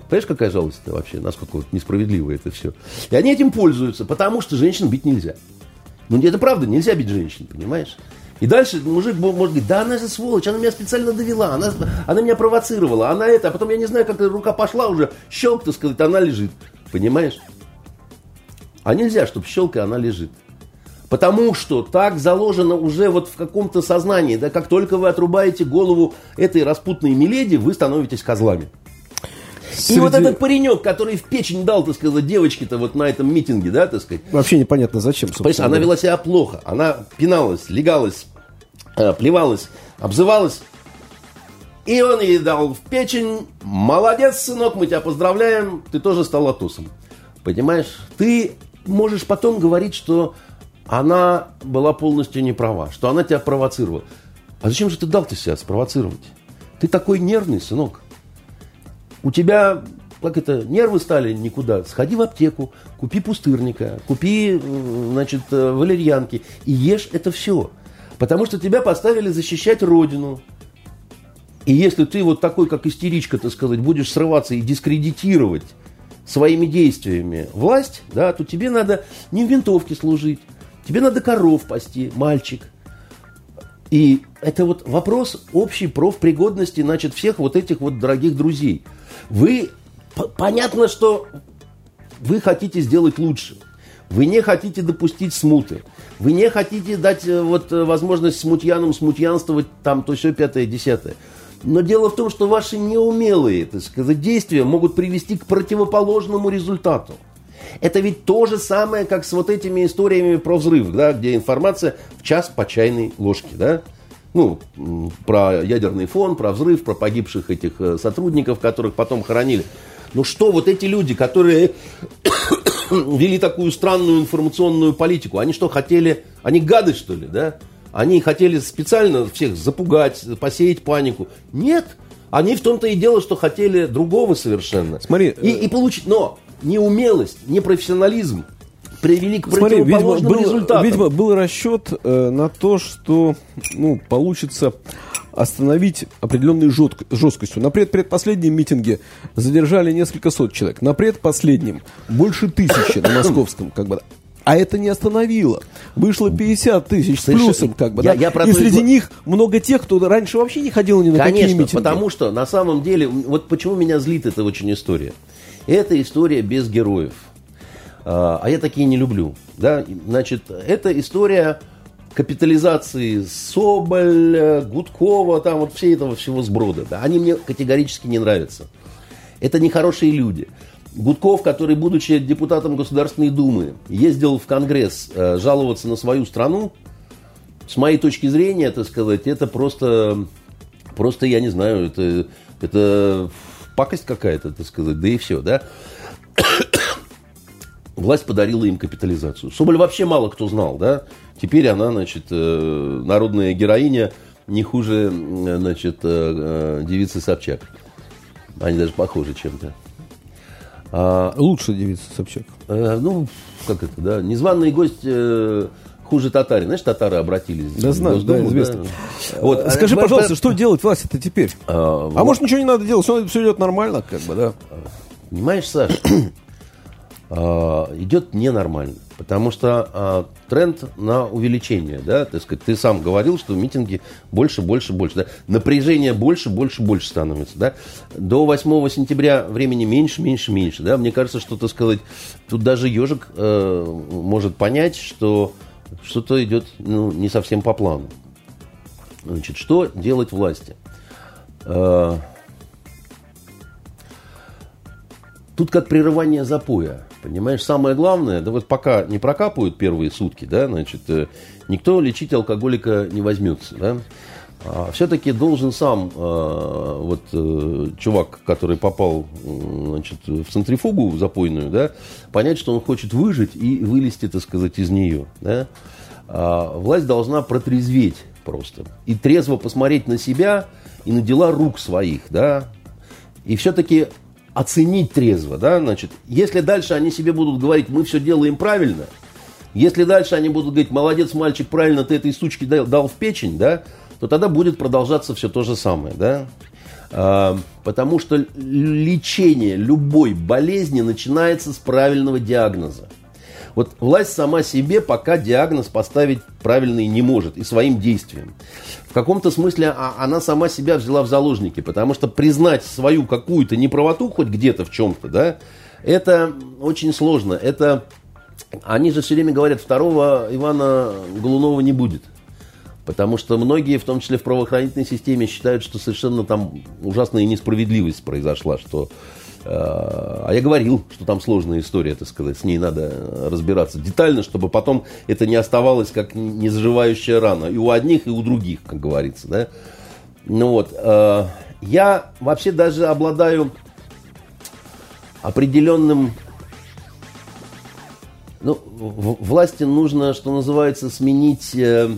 Понимаешь, какая жалость это вообще, насколько вот несправедливо это все. И они этим пользуются, потому что женщин бить нельзя. Ну, это правда, нельзя бить женщин, понимаешь? И дальше мужик может говорить, да она же сволочь, она меня специально довела, она, она меня провоцировала, она это, а потом я не знаю, как рука пошла уже, щелк, так сказать, она лежит, понимаешь? А нельзя, чтобы щелка, она лежит. Потому что так заложено уже вот в каком-то сознании, да, как только вы отрубаете голову этой распутной миледи, вы становитесь козлами. Среди... И вот этот паренек, который в печень дал, так сказать, девочке-то вот на этом митинге, да, так сказать. Вообще непонятно зачем, собственно. Она вела себя плохо. Она пиналась, легалась, э, плевалась, обзывалась. И он ей дал в печень. Молодец, сынок, мы тебя поздравляем. Ты тоже стал латусом. Понимаешь? Ты можешь потом говорить, что она была полностью не права, что она тебя провоцировала. А зачем же ты дал-то себя спровоцировать? Ты такой нервный, сынок. У тебя, как это, нервы стали никуда. Сходи в аптеку, купи пустырника, купи, значит, э, валерьянки и ешь это все. Потому что тебя поставили защищать родину. И если ты вот такой, как истеричка, так сказать, будешь срываться и дискредитировать своими действиями власть, да, то тебе надо не в винтовке служить, тебе надо коров пасти, мальчик. И это вот вопрос общей профпригодности, значит, всех вот этих вот дорогих друзей. Вы, понятно, что вы хотите сделать лучше. Вы не хотите допустить смуты. Вы не хотите дать э, вот э, возможность смутьянам смутьянствовать там то все пятое, десятое. Но дело в том, что ваши неумелые так сказать, действия могут привести к противоположному результату. Это ведь то же самое, как с вот этими историями про взрыв, да, где информация в час по чайной ложке. Да? Ну, про ядерный фон, про взрыв, про погибших этих э, сотрудников, которых потом хоронили. Ну что, вот эти люди, которые вели такую странную информационную политику, они что, хотели, они гады, что ли, да? Они хотели специально всех запугать, посеять панику. Нет, они в том-то и дело, что хотели другого совершенно. Смотри, и, и получить, но неумелость, непрофессионализм привели к Смотри, видимо, результатам. Видимо, был расчет э, на то, что ну, получится остановить определенной жесткостью. На пред предпоследнем митинге задержали несколько сот человек. На предпоследнем больше тысячи на московском. Как бы. А это не остановило. Вышло 50 тысяч с плюсом, как бы. Я, да? я про и среди и... них много тех, кто раньше вообще не ходил ни на Конечно, какие митинги. потому что на самом деле, вот почему меня злит эта очень история. Это история без героев. А, а я такие не люблю. Да? Значит, это история капитализации Соболь, Гудкова, там вот все этого всего сброда. Да? Они мне категорически не нравятся. Это нехорошие люди. Гудков, который, будучи депутатом Государственной Думы, ездил в Конгресс э, жаловаться на свою страну, с моей точки зрения, так сказать, это просто, просто я не знаю, это, это пакость какая-то, так сказать, да и все, да. Власть подарила им капитализацию. Соболь вообще мало кто знал, да. Теперь она, значит, э, народная героиня не хуже, значит, э, девицы Собчак. Они даже похожи чем-то. А, Лучше девица Собчак. Э, ну, как это, да. Незваный гость э, хуже татари. Знаешь, татары обратились. Да, знаю, да, известно. Да. Вот. А, Скажи, пожалуйста, что делать власти это теперь? А, а вот. может, ничего не надо делать, все, все идет нормально, как бы, да? Понимаешь, Саша, идет ненормально. Потому что а, тренд на увеличение, да, так сказать, ты сам говорил, что митинги больше, больше, больше, да, напряжение больше, больше, больше становится, да. До 8 сентября времени меньше, меньше, меньше, да. Мне кажется, что, так сказать, тут даже ежик э, может понять, что что-то идет ну, не совсем по плану. Значит, что делать власти? Э, тут как прерывание запоя. Понимаешь, самое главное, да вот пока не прокапают первые сутки, да, значит, э, никто лечить алкоголика не возьмется, да. А все-таки должен сам э, вот э, чувак, который попал значит, в центрифугу запойную, да, понять, что он хочет выжить и вылезти, так сказать, из нее. Да? А, власть должна протрезветь просто. И трезво посмотреть на себя и на дела рук своих, да. И все-таки оценить трезво, да, значит, если дальше они себе будут говорить, мы все делаем правильно, если дальше они будут говорить, молодец, мальчик, правильно ты этой сучке дал, дал в печень, да, то тогда будет продолжаться все то же самое, да. А, потому что лечение любой болезни начинается с правильного диагноза. Вот власть сама себе пока диагноз поставить правильный не может и своим действием. В каком-то смысле а, она сама себя взяла в заложники, потому что признать свою какую-то неправоту хоть где-то в чем-то, да, это очень сложно. Это они же все время говорят, второго Ивана Голунова не будет. Потому что многие, в том числе в правоохранительной системе, считают, что совершенно там ужасная несправедливость произошла, что а я говорил, что там сложная история, так сказать, с ней надо разбираться детально, чтобы потом это не оставалось как незаживающая рана и у одних, и у других, как говорится, да. Ну вот, э, я вообще даже обладаю определенным ну, власти нужно, что называется, сменить, э,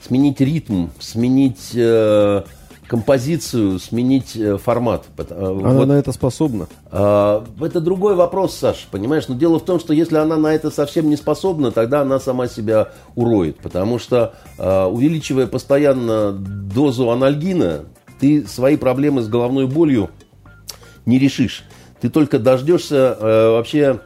сменить ритм, сменить э, композицию, сменить э, формат. Она вот, на это способна? Э, это другой вопрос, Саш, понимаешь? Но дело в том, что если она на это совсем не способна, тогда она сама себя уроет. Потому что, э, увеличивая постоянно дозу анальгина, ты свои проблемы с головной болью не решишь. Ты только дождешься э, вообще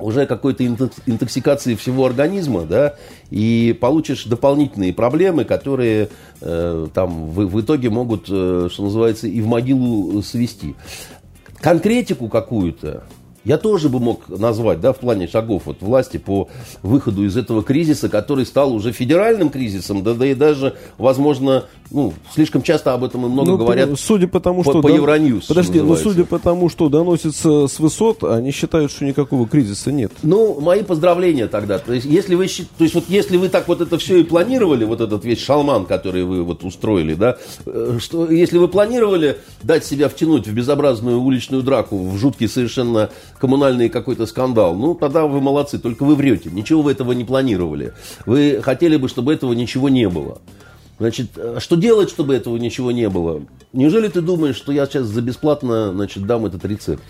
уже какой-то интоксикации всего организма, да, и получишь дополнительные проблемы, которые э, там в, в итоге могут, э, что называется, и в могилу свести. Конкретику какую-то я тоже бы мог назвать, да, в плане шагов вот, власти по выходу из этого кризиса, который стал уже федеральным кризисом, да, да и даже, возможно, ну, слишком часто об этом и много ну, говорят. Судя по тому, по, что... По Евроньюз. Подожди, но судя по тому, что доносится с высот, они считают, что никакого кризиса нет. Ну, мои поздравления тогда. То есть, если вы, то есть, вот если вы так вот это все и планировали, вот этот весь шалман, который вы вот устроили, да, э, что если вы планировали дать себя втянуть в безобразную уличную драку, в жуткий совершенно коммунальный какой-то скандал, ну, тогда вы молодцы, только вы врете. Ничего вы этого не планировали. Вы хотели бы, чтобы этого ничего не было. Значит, а что делать, чтобы этого ничего не было? Неужели ты думаешь, что я сейчас за бесплатно значит, дам этот рецепт?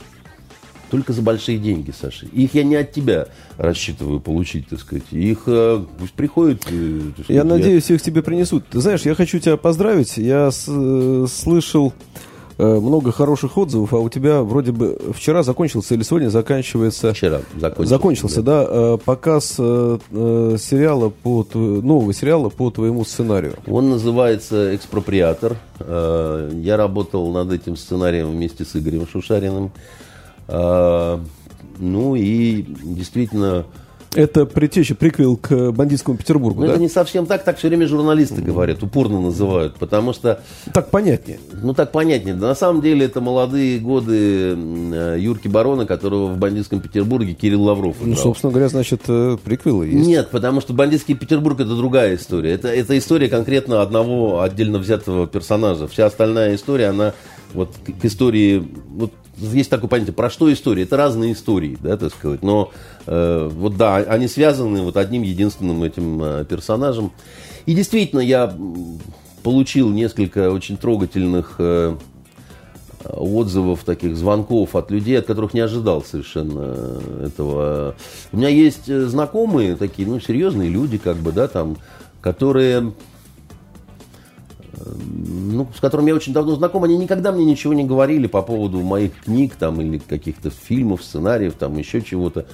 Только за большие деньги, Саша. Их я не от тебя рассчитываю получить, так сказать. Их э, пусть приходят. Э, сказать, я надеюсь, их тебе принесут. Ты знаешь, я хочу тебя поздравить. Я с, э, слышал Э, много хороших отзывов, а у тебя вроде бы вчера закончился или сегодня заканчивается... Вчера закончился. Закончился, да, да э, показ э, сериала по, нового сериала по твоему сценарию. Он называется «Экспроприатор». Я работал над этим сценарием вместе с Игорем Шушариным. Ну и действительно это предтеча, приквел к бандитскому Петербургу, Ну, да? это не совсем так, так все время журналисты говорят, упорно называют, потому что... Так понятнее. Ну, так понятнее. На самом деле, это молодые годы Юрки Барона, которого в бандитском Петербурге Кирилл Лавров играл. Ну, собственно говоря, значит, э, приквелы есть. Нет, потому что бандитский Петербург – это другая история. Это, это история конкретно одного отдельно взятого персонажа. Вся остальная история, она вот к истории... Вот есть такое понятие, про что история? Это разные истории, да, так сказать. Но э, вот да, они связаны вот одним единственным этим э, персонажем. И действительно, я получил несколько очень трогательных э, отзывов, таких звонков от людей, от которых не ожидал совершенно этого. У меня есть э, знакомые такие, ну, серьезные люди, как бы, да, там, которые ну, с которыми я очень давно знаком, они никогда мне ничего не говорили по поводу моих книг там, или каких-то фильмов, сценариев, там, еще чего-то.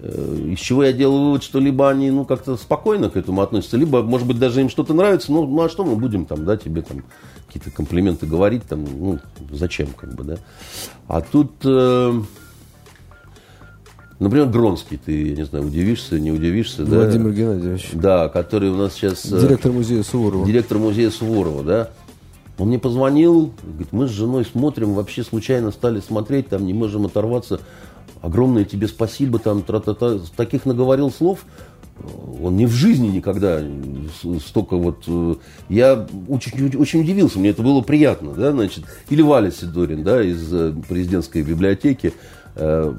Э, из чего я делаю вывод, что либо они ну, как-то спокойно к этому относятся, либо, может быть, даже им что-то нравится, ну, ну а что мы будем там, да, тебе там какие-то комплименты говорить, там, ну, зачем, как бы, да. А тут... Э, Например, Гронский, ты, я не знаю, удивишься, не удивишься, Владимир да? Геннадьевич. Да, который у нас сейчас... Э, директор музея Суворова. Директор музея Суворова, да. Он мне позвонил, говорит, мы с женой смотрим, вообще случайно стали смотреть, там не можем оторваться. Огромное тебе спасибо, там, тра-та-та. Таких наговорил слов, он не в жизни никогда столько вот... Э, я очень, очень удивился, мне это было приятно, да, значит. Или Валя Сидорин, да, из э, президентской библиотеки. Э,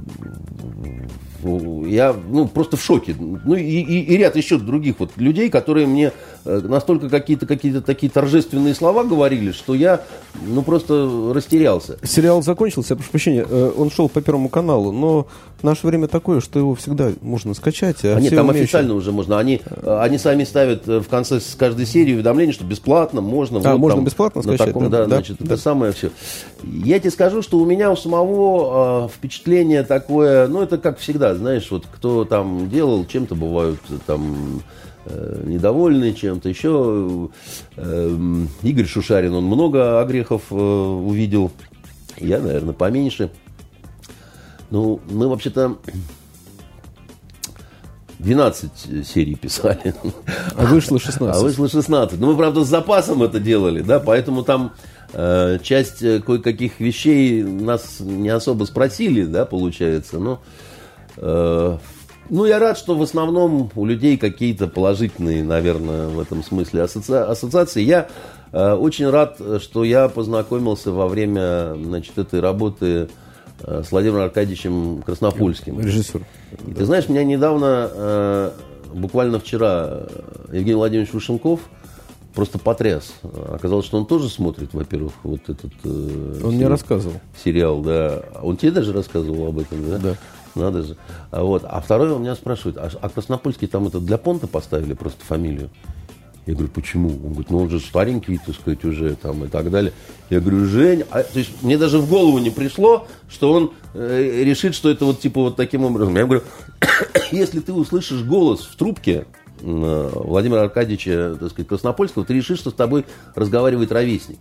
я ну, просто в шоке. Ну и, и, и ряд еще других вот людей, которые мне настолько какие-то какие такие торжественные слова говорили, что я ну просто растерялся. Сериал закончился, прошу прощения, э, он шел по Первому каналу, но наше время такое, что его всегда можно скачать. А, а нет, там умеющие... официально уже можно. Они, они сами ставят в конце с каждой серии уведомление, что бесплатно можно. А, вот можно там, бесплатно скачать? Таком, да, да, значит, да. это самое все. Я тебе скажу, что у меня у самого э, впечатление такое, ну это как всегда, знаешь, вот кто там делал, чем-то бывают там э, недовольны чем-то. Еще э, Игорь Шушарин, он много огрехов э, увидел. Я, наверное, поменьше. Ну, мы вообще-то 12 серий писали. А вышло 16. А вышло 16. Ну, мы, правда, с запасом это делали, да, поэтому там э, часть кое-каких вещей нас не особо спросили, да, получается, но Э, ну, я рад, что в основном у людей какие-то положительные, наверное, в этом смысле асоци... ассоциации. Я э, очень рад, что я познакомился во время значит, этой работы э, с Владимиром Аркадьевичем Краснопольским. Режиссер. И ты знаешь, меня недавно, э, буквально вчера, Евгений Владимирович Вышенков просто потряс. Оказалось, что он тоже смотрит, во-первых, вот этот... Э, он сериал, мне рассказывал. Сериал, да. Он тебе даже рассказывал об этом, да? Да. Надо же. А, вот. а второй у меня спрашивает, а, а Краснопольский там это для понта поставили просто фамилию? Я говорю, почему? Он говорит, ну он же старенький, так сказать, уже там и так далее. Я говорю, Жень, а, то есть мне даже в голову не пришло, что он э, решит, что это вот типа вот таким образом. Я говорю, если ты услышишь голос в трубке э, Владимира Аркадьевича, так сказать, Краснопольского, ты решишь, что с тобой разговаривает ровесник.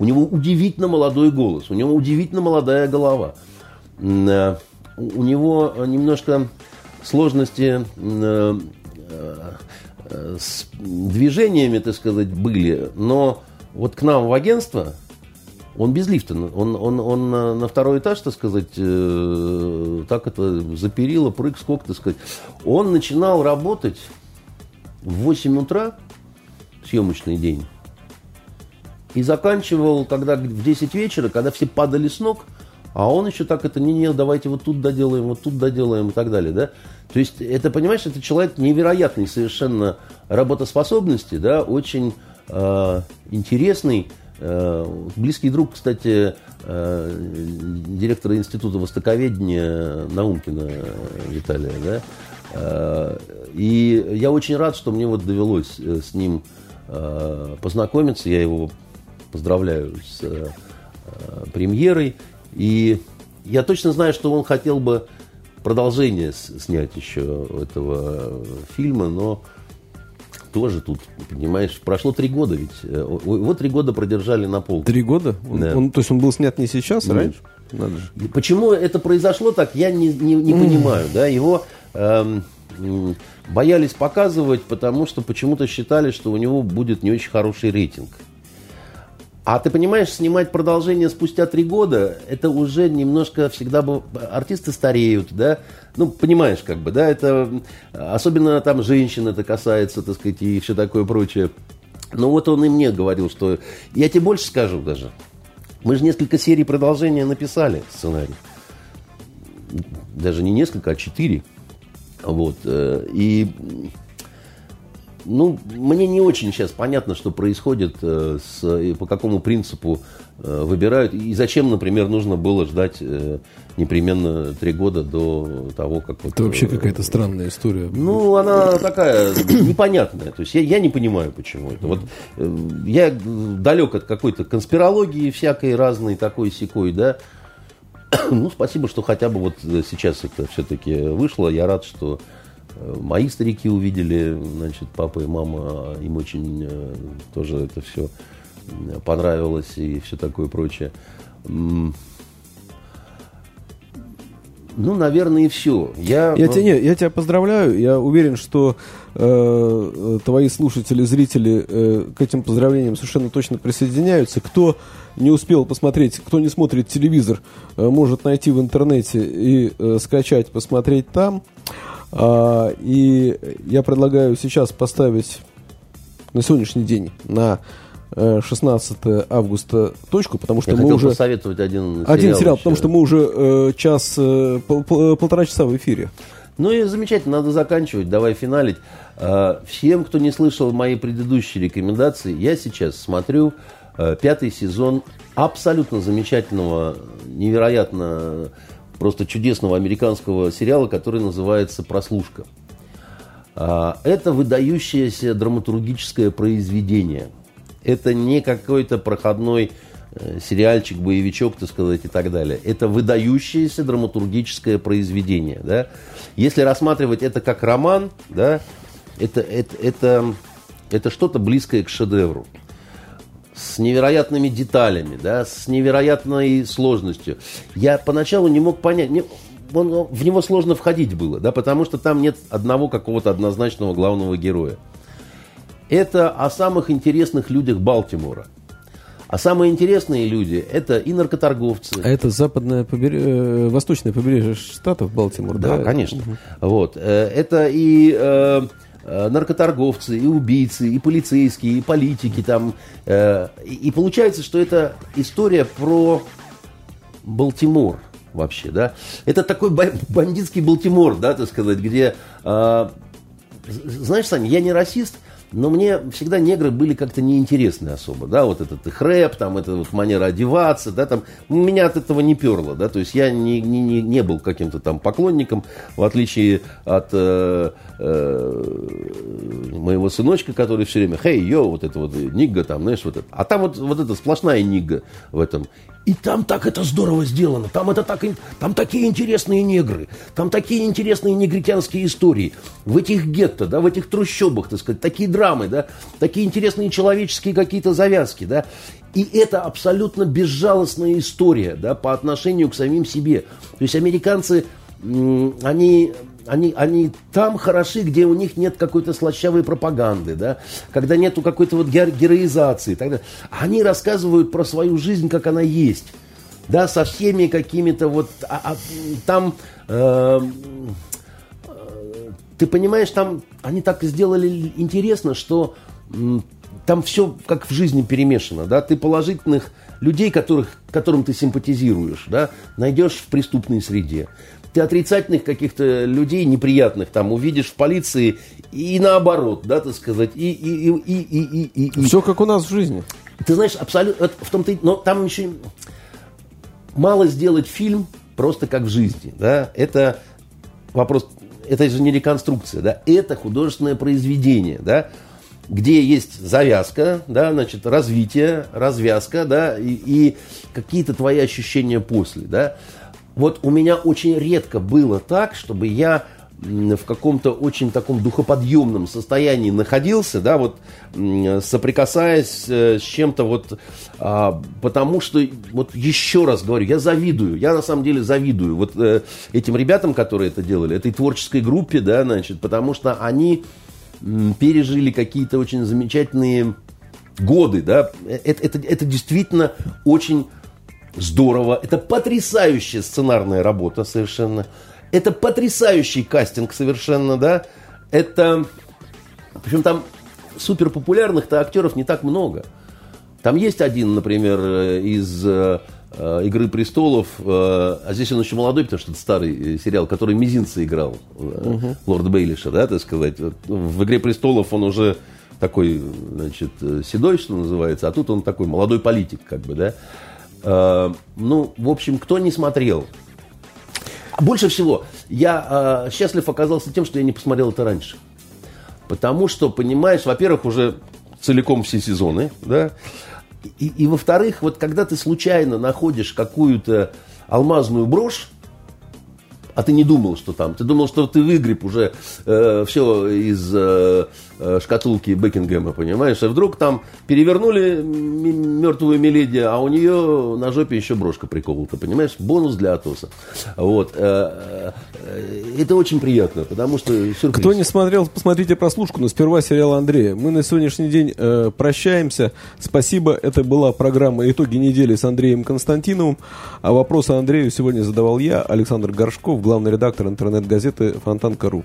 У него удивительно молодой голос, у него удивительно молодая голова. Э, у него немножко сложности э, э, с движениями, так сказать, были, но вот к нам в агентство он без лифта, он, он, он на второй этаж, так сказать, э, так это заперило, прыг, сколько, так сказать. Он начинал работать в 8 утра, съемочный день, и заканчивал, когда в 10 вечера, когда все падали с ног – а он еще так это, не, не, давайте вот тут доделаем, вот тут доделаем и так далее, да. То есть, это, понимаешь, это человек невероятной совершенно работоспособности, да, очень э, интересный, э, близкий друг, кстати, э, директора Института Востоковедения Наумкина Виталия, да. Э, и я очень рад, что мне вот довелось с ним познакомиться, я его поздравляю с премьерой. И я точно знаю, что он хотел бы продолжение снять еще этого фильма, но тоже тут, понимаешь, прошло три года ведь. Его три года продержали на пол. Три года? Да. Он, то есть он был снят не сейчас, а раньше? Надо же. Почему это произошло так, я не, не, не понимаю. Да? Его эм, боялись показывать, потому что почему-то считали, что у него будет не очень хороший рейтинг. А ты понимаешь, снимать продолжение спустя три года, это уже немножко всегда бы артисты стареют, да, ну, понимаешь, как бы, да, это особенно там женщин это касается, так сказать, и все такое прочее. Ну, вот он и мне говорил, что я тебе больше скажу даже. Мы же несколько серий продолжения написали сценарий. Даже не несколько, а четыре. Вот. Э, и ну, мне не очень сейчас понятно, что происходит, э, с, и по какому принципу э, выбирают, и зачем, например, нужно было ждать э, непременно три года до того, как... Вот, Это вообще какая-то странная история. Ну, она такая непонятная. То есть я, я не понимаю, почему это. Вот я далек от какой-то конспирологии всякой разной такой секой, да. Ну, спасибо, что хотя бы вот сейчас это все-таки вышло. Я рад, что Мои старики увидели, значит, папа и мама, им очень э, тоже это все понравилось и все такое прочее. Ну, наверное, и все. Я, я, тебя, не, я тебя поздравляю. Я уверен, что э, твои слушатели, зрители э, к этим поздравлениям совершенно точно присоединяются. Кто не успел посмотреть, кто не смотрит телевизор, э, может найти в интернете и э, скачать, посмотреть там. А, и я предлагаю сейчас поставить на сегодняшний день на 16 августа точку, потому что Я мы уже... посоветовать один сериал. Один сериал, еще. потому что мы уже э, час, э, пол- пол- полтора часа в эфире. Ну и замечательно, надо заканчивать, давай финалить. А, Всем, кто не слышал мои предыдущие рекомендации, я сейчас смотрю э, пятый сезон абсолютно замечательного, невероятно, просто чудесного американского сериала, который называется «Прослушка». А, Это выдающееся драматургическое произведение. Это не какой-то проходной э, сериальчик, боевичок, так сказать, и так далее. Это выдающееся драматургическое произведение. Да? Если рассматривать это как роман, да, это, это, это, это что-то близкое к шедевру с невероятными деталями, да, с невероятной сложностью. Я поначалу не мог понять, не- он- в него сложно входить было, да, потому что там нет одного какого-то однозначного главного героя. Это о самых интересных людях Балтимора. А самые интересные люди – это и наркоторговцы, А это западное побере... э, восточное побережье штатов Балтимор, да? Да, конечно. Вот. Э, Это и э, наркоторговцы, и убийцы, и полицейские, и политики там. Э, И получается, что это история про Балтимор вообще, да. Это такой ба- бандитский Балтимор, да, так сказать, где... э, Знаешь, Саня, я не расист, но мне всегда негры были как-то неинтересны особо, да, вот этот их рэп, там, эта вот манера одеваться, да, там, меня от этого не перло, да, то есть я не, не, не, не был каким-то там поклонником, в отличие от э, э, моего сыночка, который все время, хей, йо, вот это вот нигга там, знаешь, вот это, а там вот, вот это сплошная нигга в этом, и там так это здорово сделано, там это так, там такие интересные негры, там такие интересные негритянские истории, в этих гетто, да, в этих трущобах, так сказать, такие драмы, да, такие интересные человеческие какие-то завязки, да, и это абсолютно безжалостная история, да, по отношению к самим себе. То есть американцы, они, они, они там хороши, где у них нет какой-то слащавой пропаганды, да, когда нету какой-то вот гер- героизации далее. Они рассказывают про свою жизнь, как она есть, да, со всеми какими-то вот, а- а, там, э, ты понимаешь, там они так сделали интересно, что там все как в жизни перемешано, да, ты положительных людей, которых, которым ты симпатизируешь, да, найдешь в преступной среде. Ты отрицательных каких-то людей неприятных там увидишь в полиции и наоборот, да, так сказать, и, и, и, и, и, и, и- Все как у нас в жизни. ты знаешь, абсолютно, в том-то, но там еще мало сделать фильм просто как в жизни, да, это вопрос, это же не реконструкция, да, это художественное произведение, да, где есть завязка, да, значит, развитие, развязка, да, и, и какие-то твои ощущения после, да. Вот у меня очень редко было так, чтобы я в каком-то очень таком духоподъемном состоянии находился, да, вот соприкасаясь э, с чем-то вот, а, потому что, вот еще раз говорю, я завидую, я на самом деле завидую вот э, этим ребятам, которые это делали, этой творческой группе, да, значит, потому что они пережили какие-то очень замечательные годы, да, Э, это, это, это действительно очень здорово, это потрясающая сценарная работа совершенно, это потрясающий кастинг совершенно, да, это, причем там супер популярных-то актеров не так много. Там есть один, например, э, из э, э, «Игры престолов», а здесь он еще молодой, потому что это старый сериал, который Мизинца играл, э, Лорд Бейлиша, да, так сказать. Ну, В «Игре престолов» он уже такой, значит, седой, что называется, а тут он такой молодой политик, как бы, да. Э, Ну, в общем, кто не смотрел, Больше всего я э, счастлив оказался тем, что я не посмотрел это раньше. Потому что, понимаешь, во-первых, уже целиком все сезоны, да, и, и во-вторых, вот когда ты случайно находишь какую-то алмазную брошь, а ты не думал, что там. Ты думал, что ты выгреб уже все из э, э, шкатулки Бекингема, понимаешь? А вдруг там перевернули мертвую Миледи, а у нее на жопе еще брошка приколота, понимаешь? Бонус для Атоса. Вот. э, э, Это очень приятно, потому что сюрприз. Кто не смотрел, посмотрите прослушку, но сперва сериал Андрея. Мы на сегодняшний день прощаемся. Спасибо. Это была программа «Итоги недели» с Андреем Константиновым. А вопросы Андрею сегодня задавал я, Александр Горшков, главный редактор интернет-газеты «Фонтанка.ру».